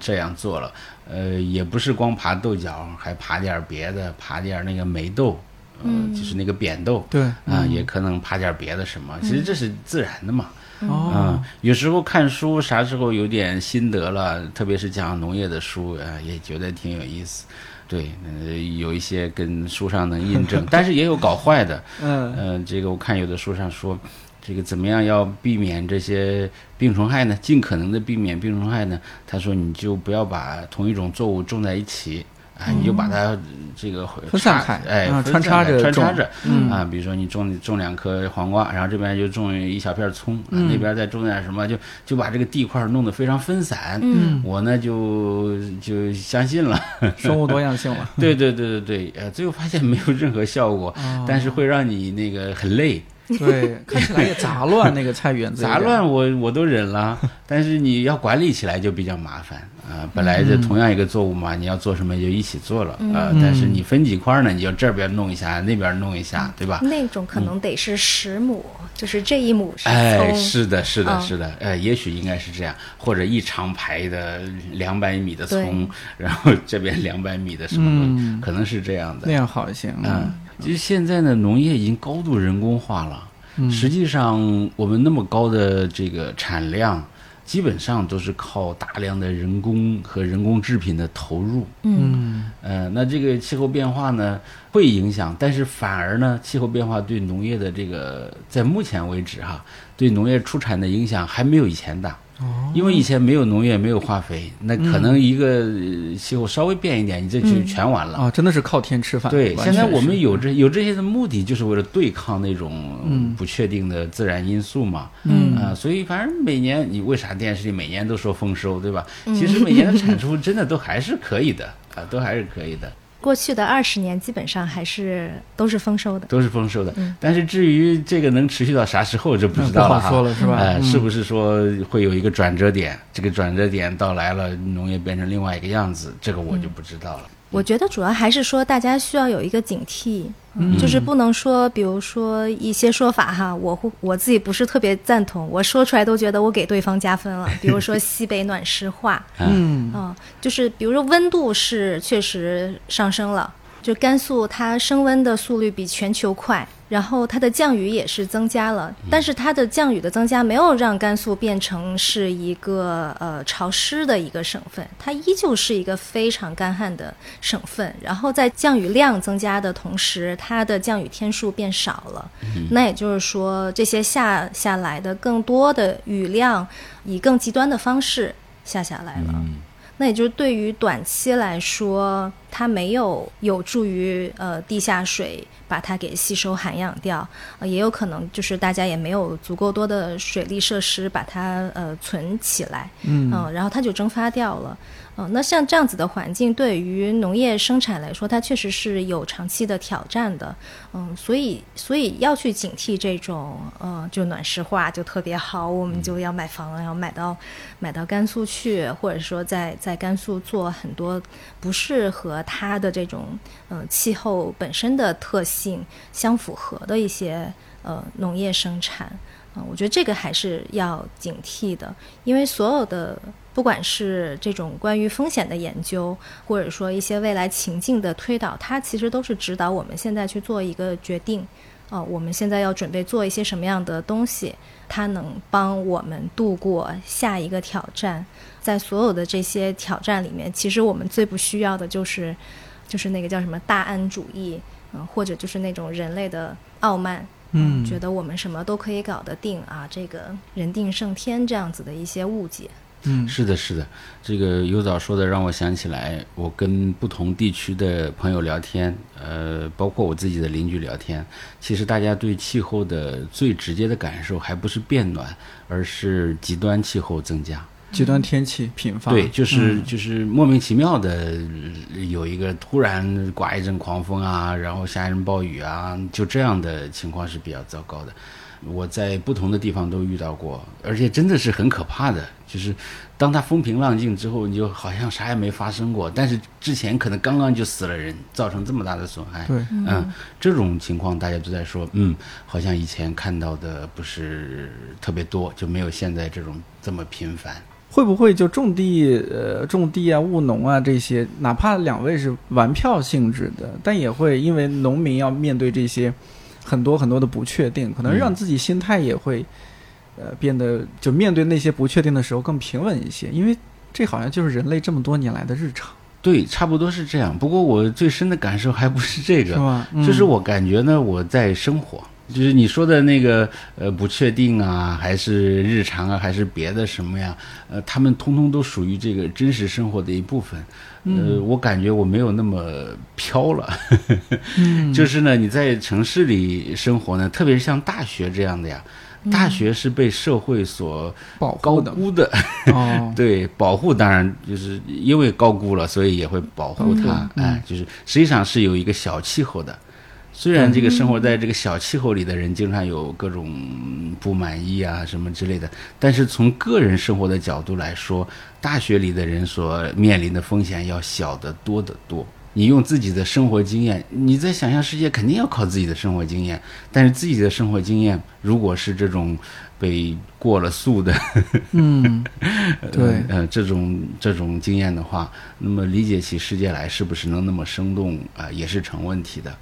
这样做了，呃，也不是光爬豆角，还爬点别的，爬点那个霉豆，嗯，就是那个扁豆，对，啊，也可能爬点别的什么，其实这是自然的嘛，哦，有时候看书，啥时候有点心得了，特别是讲农业的书，啊，也觉得挺有意思，对，呃，有一些跟书上能印证，但是也有搞坏的，嗯，呃，这个我看有的书上说。这个怎么样要避免这些病虫害呢？尽可能的避免病虫害呢？他说你就不要把同一种作物种在一起啊，你就把它这个分散开，哎，穿插着穿插着，啊，比如说你种种两颗黄瓜，然后这边就种一小片葱，那边再种点什么，就就把这个地块弄得非常分散。嗯，我呢就就相信了 生物多样性了。对对对对对，呃，最后发现没有任何效果，但是会让你那个很累。对，看起来也杂乱，那个菜园子杂乱，我我都忍了，但是你要管理起来就比较麻烦啊。本来这同样一个作物嘛，你要做什么就一起做了啊。但是你分几块呢，你就这边弄一下，那边弄一下，对吧？那种可能得是十亩，就是这一亩是哎，是的，是的，是的，哎，也许应该是这样，或者一长排的两百米的葱，然后这边两百米的什么，可能是这样的，那样好一些，嗯。其实现在呢，农业已经高度人工化了。实际上，我们那么高的这个产量，基本上都是靠大量的人工和人工制品的投入。嗯，呃，那这个气候变化呢，会影响，但是反而呢，气候变化对农业的这个，在目前为止哈，对农业出产的影响还没有以前大。哦，因为以前没有农业，没有化肥，那可能一个气候稍微变一点，你这就全完了啊！真的是靠天吃饭。对，现在我们有这有这些的目的，就是为了对抗那种不确定的自然因素嘛。嗯啊，所以反正每年你为啥电视里每年都说丰收，对吧？其实每年的产出真的都还是可以的啊，都还是可以的。过去的二十年基本上还是都是丰收的，都是丰收的。但是至于这个能持续到啥时候，就不知道了哈。说了是吧？哎，是不是说会有一个转折点？这个转折点到来了，农业变成另外一个样子，这个我就不知道了。我觉得主要还是说，大家需要有一个警惕，就是不能说，比如说一些说法哈，我我自己不是特别赞同，我说出来都觉得我给对方加分了。比如说西北暖湿化，嗯啊，就是比如说温度是确实上升了。就甘肃，它升温的速率比全球快，然后它的降雨也是增加了，但是它的降雨的增加没有让甘肃变成是一个呃潮湿的一个省份，它依旧是一个非常干旱的省份。然后在降雨量增加的同时，它的降雨天数变少了，那也就是说，这些下下来的更多的雨量以更极端的方式下下来了。那也就是对于短期来说，它没有有助于呃地下水把它给吸收涵养掉，呃也有可能就是大家也没有足够多的水利设施把它呃存起来，嗯，然后它就蒸发掉了。嗯，那像这样子的环境，对于农业生产来说，它确实是有长期的挑战的。嗯，所以所以要去警惕这种，呃，就暖湿化就特别好，我们就要买房，要买到买到甘肃去，或者说在在甘肃做很多不适合它的这种，呃，气候本身的特性相符合的一些呃农业生产。啊，我觉得这个还是要警惕的，因为所有的。不管是这种关于风险的研究，或者说一些未来情境的推导，它其实都是指导我们现在去做一个决定。哦，我们现在要准备做一些什么样的东西，它能帮我们度过下一个挑战。在所有的这些挑战里面，其实我们最不需要的就是，就是那个叫什么大安主义，嗯，或者就是那种人类的傲慢，嗯，觉得我们什么都可以搞得定啊，这个人定胜天这样子的一些误解。嗯，是的，是的，这个尤早说的让我想起来，我跟不同地区的朋友聊天，呃，包括我自己的邻居聊天，其实大家对气候的最直接的感受，还不是变暖，而是极端气候增加，极端天气频发。对，就是就是莫名其妙的有一个突然刮一阵狂风啊，然后下一阵暴雨啊，就这样的情况是比较糟糕的。我在不同的地方都遇到过，而且真的是很可怕的。就是当它风平浪静之后，你就好像啥也没发生过，但是之前可能刚刚就死了人，造成这么大的损害。对，嗯，这种情况大家都在说，嗯，好像以前看到的不是特别多，就没有现在这种这么频繁。会不会就种地，呃，种地啊，务农啊这些，哪怕两位是玩票性质的，但也会因为农民要面对这些。很多很多的不确定，可能让自己心态也会，呃，变得就面对那些不确定的时候更平稳一些，因为这好像就是人类这么多年来的日常。对，差不多是这样。不过我最深的感受还不是这个？就是我感觉呢，我在生活。就是你说的那个呃不确定啊，还是日常啊，还是别的什么呀？呃，他们通通都属于这个真实生活的一部分。呃，我感觉我没有那么飘了。嗯，就是呢，你在城市里生活呢，特别是像大学这样的呀，大学是被社会所高估的。哦，对，保护当然就是因为高估了，所以也会保护它。哎，就是实际上是有一个小气候的。虽然这个生活在这个小气候里的人经常有各种不满意啊什么之类的，但是从个人生活的角度来说，大学里的人所面临的风险要小得多得多。你用自己的生活经验，你在想象世界肯定要靠自己的生活经验，但是自己的生活经验如果是这种被过了速的，嗯，对，呃，这种这种经验的话，那么理解起世界来是不是能那么生动啊，也是成问题的。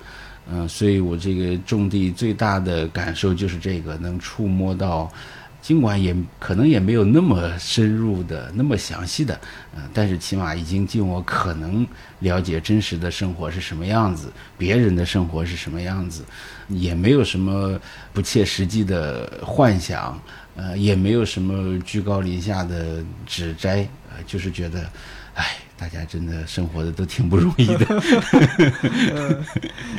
嗯，所以我这个种地最大的感受就是这个能触摸到。尽管也可能也没有那么深入的、那么详细的，嗯，但是起码已经尽我可能了解真实的生活是什么样子，别人的生活是什么样子，也没有什么不切实际的幻想，呃，也没有什么居高临下的指摘，呃，就是觉得，唉。大家真的生活的都挺不容易的。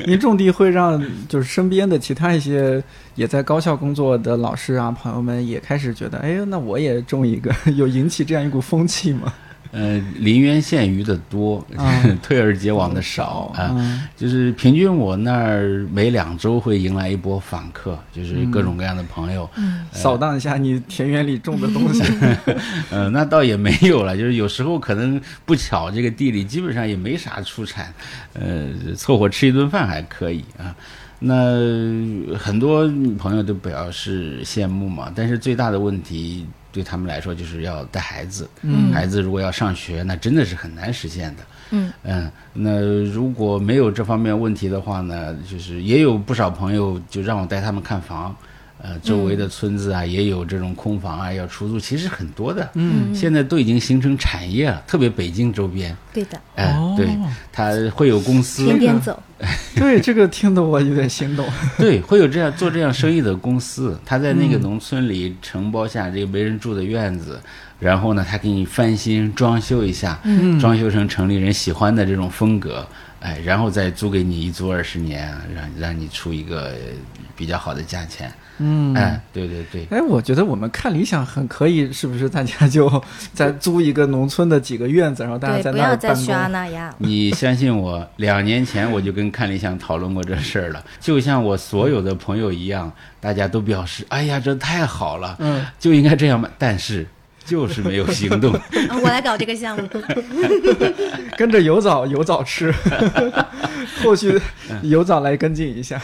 您种地会让就是身边的其他一些也在高校工作的老师啊朋友们也开始觉得，哎，那我也种一个，有引起这样一股风气吗？呃，临渊羡鱼的多，退而结网的少啊。就是平均我那儿每两周会迎来一波访客，就是各种各样的朋友，扫荡一下你田园里种的东西。呃，那倒也没有了，就是有时候可能不巧，这个地里基本上也没啥出产，呃，凑合吃一顿饭还可以啊。那很多朋友都表示羡慕嘛，但是最大的问题。对他们来说，就是要带孩子。嗯，孩子如果要上学，那真的是很难实现的。嗯嗯，那如果没有这方面问题的话呢，就是也有不少朋友就让我带他们看房。呃，周围的村子啊，也有这种空房啊要出租，其实很多的。嗯，现在都已经形成产业了，特别北京周边。对的。哎，对，他会有公司。天天走。对，这个听得我有点心动。对，会有这样做这样生意的公司，他在那个农村里承包下这个没人住的院子，然后呢，他给你翻新装修一下，装修成城里人喜欢的这种风格，哎，然后再租给你一租二十年，让让你出一个比较好的价钱。嗯，哎，对对对，哎，我觉得我们看理想很可以，是不是？大家就 再租一个农村的几个院子，然后大家在那儿办公。你相信我，两年前我就跟看理想讨论过这事儿了。就像我所有的朋友一样，大家都表示：“哎呀，这太好了，嗯，就应该这样办。”但是。就是没有行动。我来搞这个项目，跟着有枣有枣吃，后续有枣来跟进一下。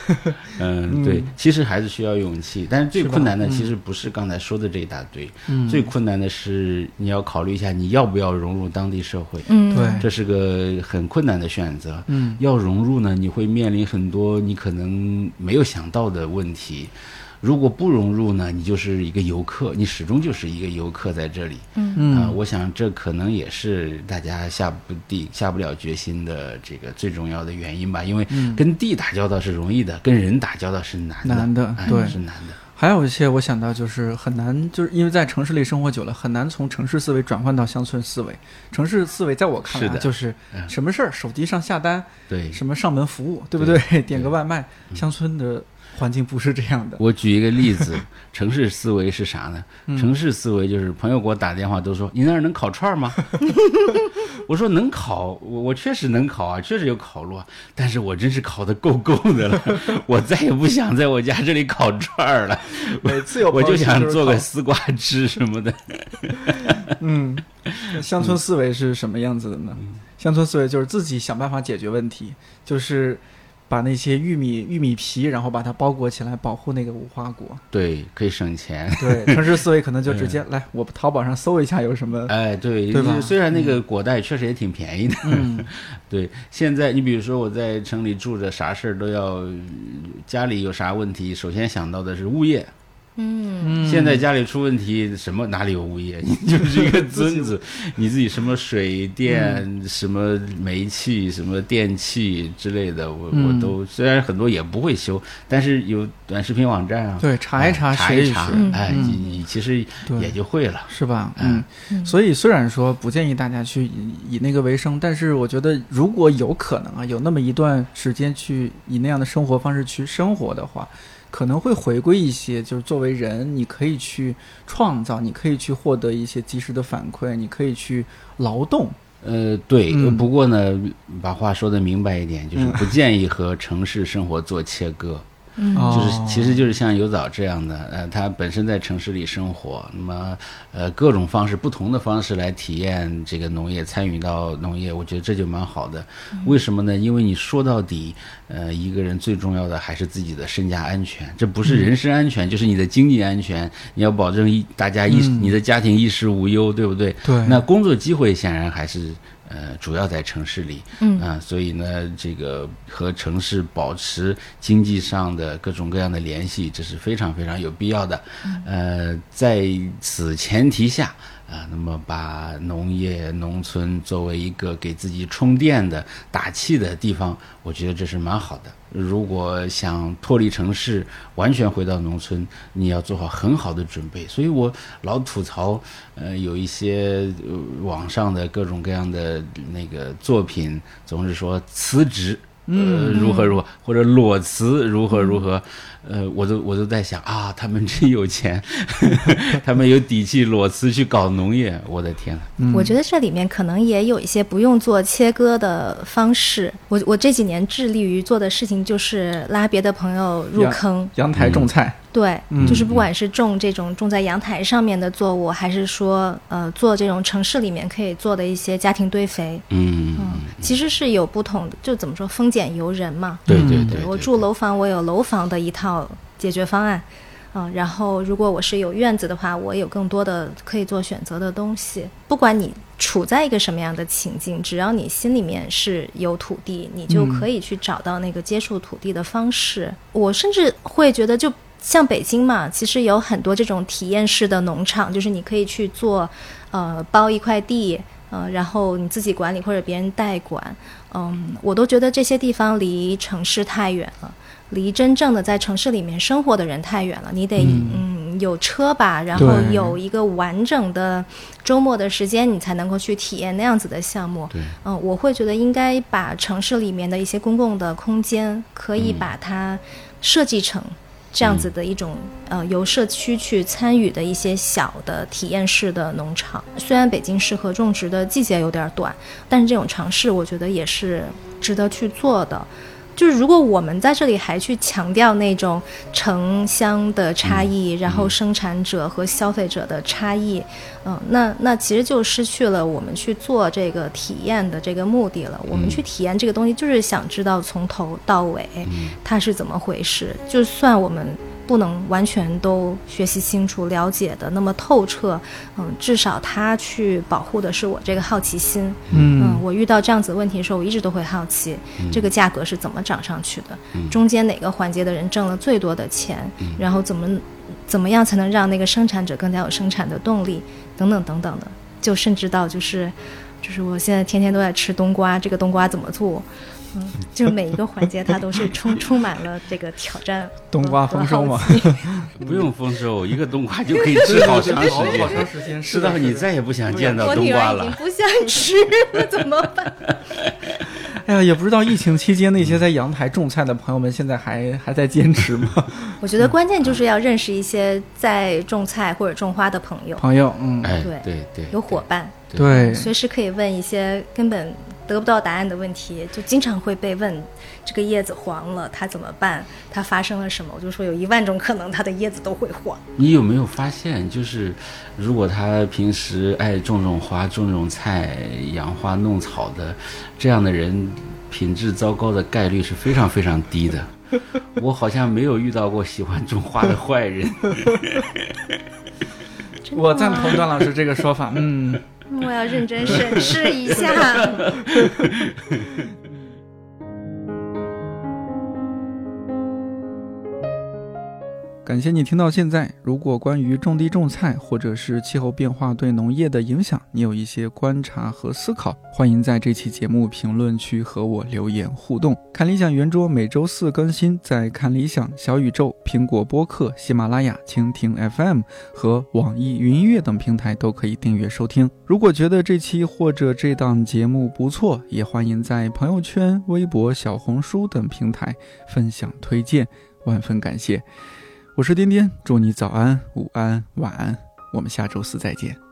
嗯，对，其实还是需要勇气，但是最困难的其实不是刚才说的这一大堆，最困难的是你要考虑一下你要不要融入当地社会。嗯，对，这是个很困难的选择。嗯，要融入呢，你会面临很多你可能没有想到的问题。如果不融入呢，你就是一个游客，你始终就是一个游客在这里。嗯嗯，我想这可能也是大家下不地下不了决心的这个最重要的原因吧。因为跟地打交道是容易的，跟人打交道是难的。难的，对，是难的。还有一些我想到就是很难，就是因为在城市里生活久了，很难从城市思维转换到乡村思维。城市思维在我看来就是什么事儿手机上下单，对，什么上门服务，对不对？点个外卖。乡村的。环境不是这样的。我举一个例子，城市思维是啥呢？城市思维就是朋友给我打电话都说：“你那儿能烤串吗？” 我说：“能烤，我我确实能烤啊，确实有烤炉，但是我真是烤的够够的了，我再也不想在我家这里烤串了。每次有我就想做个丝瓜汁什么的。嗯，乡村思维是什么样子的呢？乡村思维就是自己想办法解决问题，就是。把那些玉米玉米皮，然后把它包裹起来，保护那个无花果。对，可以省钱。对，城市思维可能就直接 来，我淘宝上搜一下有什么。哎，对，对吧？虽然那个果袋确实也挺便宜的。嗯，对。现在你比如说我在城里住着，啥事儿都要，家里有啥问题，首先想到的是物业。嗯，现在家里出问题，什么哪里有物业？你 就是一个尊子，你自己什么水电、什么煤气、什么电器之类的，我我都虽然很多也不会修，但是有短视频网站啊，对，查一查，查一查，哎，你你其实也就会了，是吧？嗯，所以虽然说不建议大家去以以那个为生，但是我觉得如果有可能啊，有那么一段时间去以那样的生活方式去生活的话。可能会回归一些，就是作为人，你可以去创造，你可以去获得一些及时的反馈，你可以去劳动，呃，对，不过呢，把话说的明白一点，就是不建议和城市生活做切割。嗯，就是其实就是像尤早这样的，呃，他本身在城市里生活，那么呃各种方式、不同的方式来体验这个农业，参与到农业，我觉得这就蛮好的。为什么呢？因为你说到底，呃，一个人最重要的还是自己的身家安全，这不是人身安全，就是你的经济安全，你要保证一大家衣，你的家庭衣食无忧，对不对？对。那工作机会显然还是。呃，主要在城市里，嗯啊，所以呢，这个和城市保持经济上的各种各样的联系，这是非常非常有必要的。呃，在此前提下。啊，那么把农业农村作为一个给自己充电的打气的地方，我觉得这是蛮好的。如果想脱离城市，完全回到农村，你要做好很好的准备。所以我老吐槽，呃，有一些网上的各种各样的那个作品，总是说辞职，呃，如何如何，或者裸辞如何如何。呃，我都我都在想啊，他们真有钱，他们有底气裸辞去搞农业，我的天呐！我觉得这里面可能也有一些不用做切割的方式。我我这几年致力于做的事情就是拉别的朋友入坑，阳台种菜。对，就是不管是种这种种在阳台上面的作物，还是说呃做这种城市里面可以做的一些家庭堆肥。嗯嗯，其实是有不同的，就怎么说，丰俭由人嘛。对对对，我住楼房，我有楼房的一套。解决方案，嗯，然后如果我是有院子的话，我有更多的可以做选择的东西。不管你处在一个什么样的情境，只要你心里面是有土地，你就可以去找到那个接触土地的方式。我甚至会觉得，就像北京嘛，其实有很多这种体验式的农场，就是你可以去做，呃，包一块地，呃，然后你自己管理或者别人代管，嗯，我都觉得这些地方离城市太远了。离真正的在城市里面生活的人太远了，你得嗯有车吧，然后有一个完整的周末的时间，你才能够去体验那样子的项目。嗯，我会觉得应该把城市里面的一些公共的空间，可以把它设计成这样子的一种呃由社区去参与的一些小的体验式的农场。虽然北京适合种植的季节有点短，但是这种尝试我觉得也是值得去做的。就是如果我们在这里还去强调那种城乡的差异，然后生产者和消费者的差异，嗯，那那其实就失去了我们去做这个体验的这个目的了。我们去体验这个东西，就是想知道从头到尾它是怎么回事。就算我们。不能完全都学习清楚、了解的那么透彻，嗯，至少他去保护的是我这个好奇心，嗯，我遇到这样子问题的时候，我一直都会好奇，这个价格是怎么涨上去的，中间哪个环节的人挣了最多的钱，然后怎么怎么样才能让那个生产者更加有生产的动力，等等等等的，就甚至到就是，就是我现在天天都在吃冬瓜，这个冬瓜怎么做？嗯，就是每一个环节，它都是充充满了这个挑战。冬瓜丰收吗？不用丰收，一个冬瓜就可以 吃好长时间，吃到你再也不想见到冬瓜了。我不想吃了，怎么办？哎呀，也不知道疫情期间那些在阳台种菜的朋友们，现在还还在坚持吗？我觉得关键就是要认识一些在种菜或者种花的朋友。朋友，嗯，对对对，有伙伴，对，随时可以问一些根本。得不到答案的问题，就经常会被问：这个叶子黄了，它怎么办？它发生了什么？我就说有一万种可能，它的叶子都会黄。你有没有发现，就是如果他平时爱种种花、种种菜、养花弄草的，这样的人品质糟糕的概率是非常非常低的。我好像没有遇到过喜欢种花的坏人。我赞同段老师这个说法。嗯。我要认真 审视一下。感谢你听到现在。如果关于种地种菜，或者是气候变化对农业的影响，你有一些观察和思考，欢迎在这期节目评论区和我留言互动。看理想圆桌每周四更新，在看理想、小宇宙、苹果播客、喜马拉雅、蜻蜓 FM 和网易云音乐等平台都可以订阅收听。如果觉得这期或者这档节目不错，也欢迎在朋友圈、微博、小红书等平台分享推荐，万分感谢。我是颠颠，祝你早安、午安、晚安，我们下周四再见。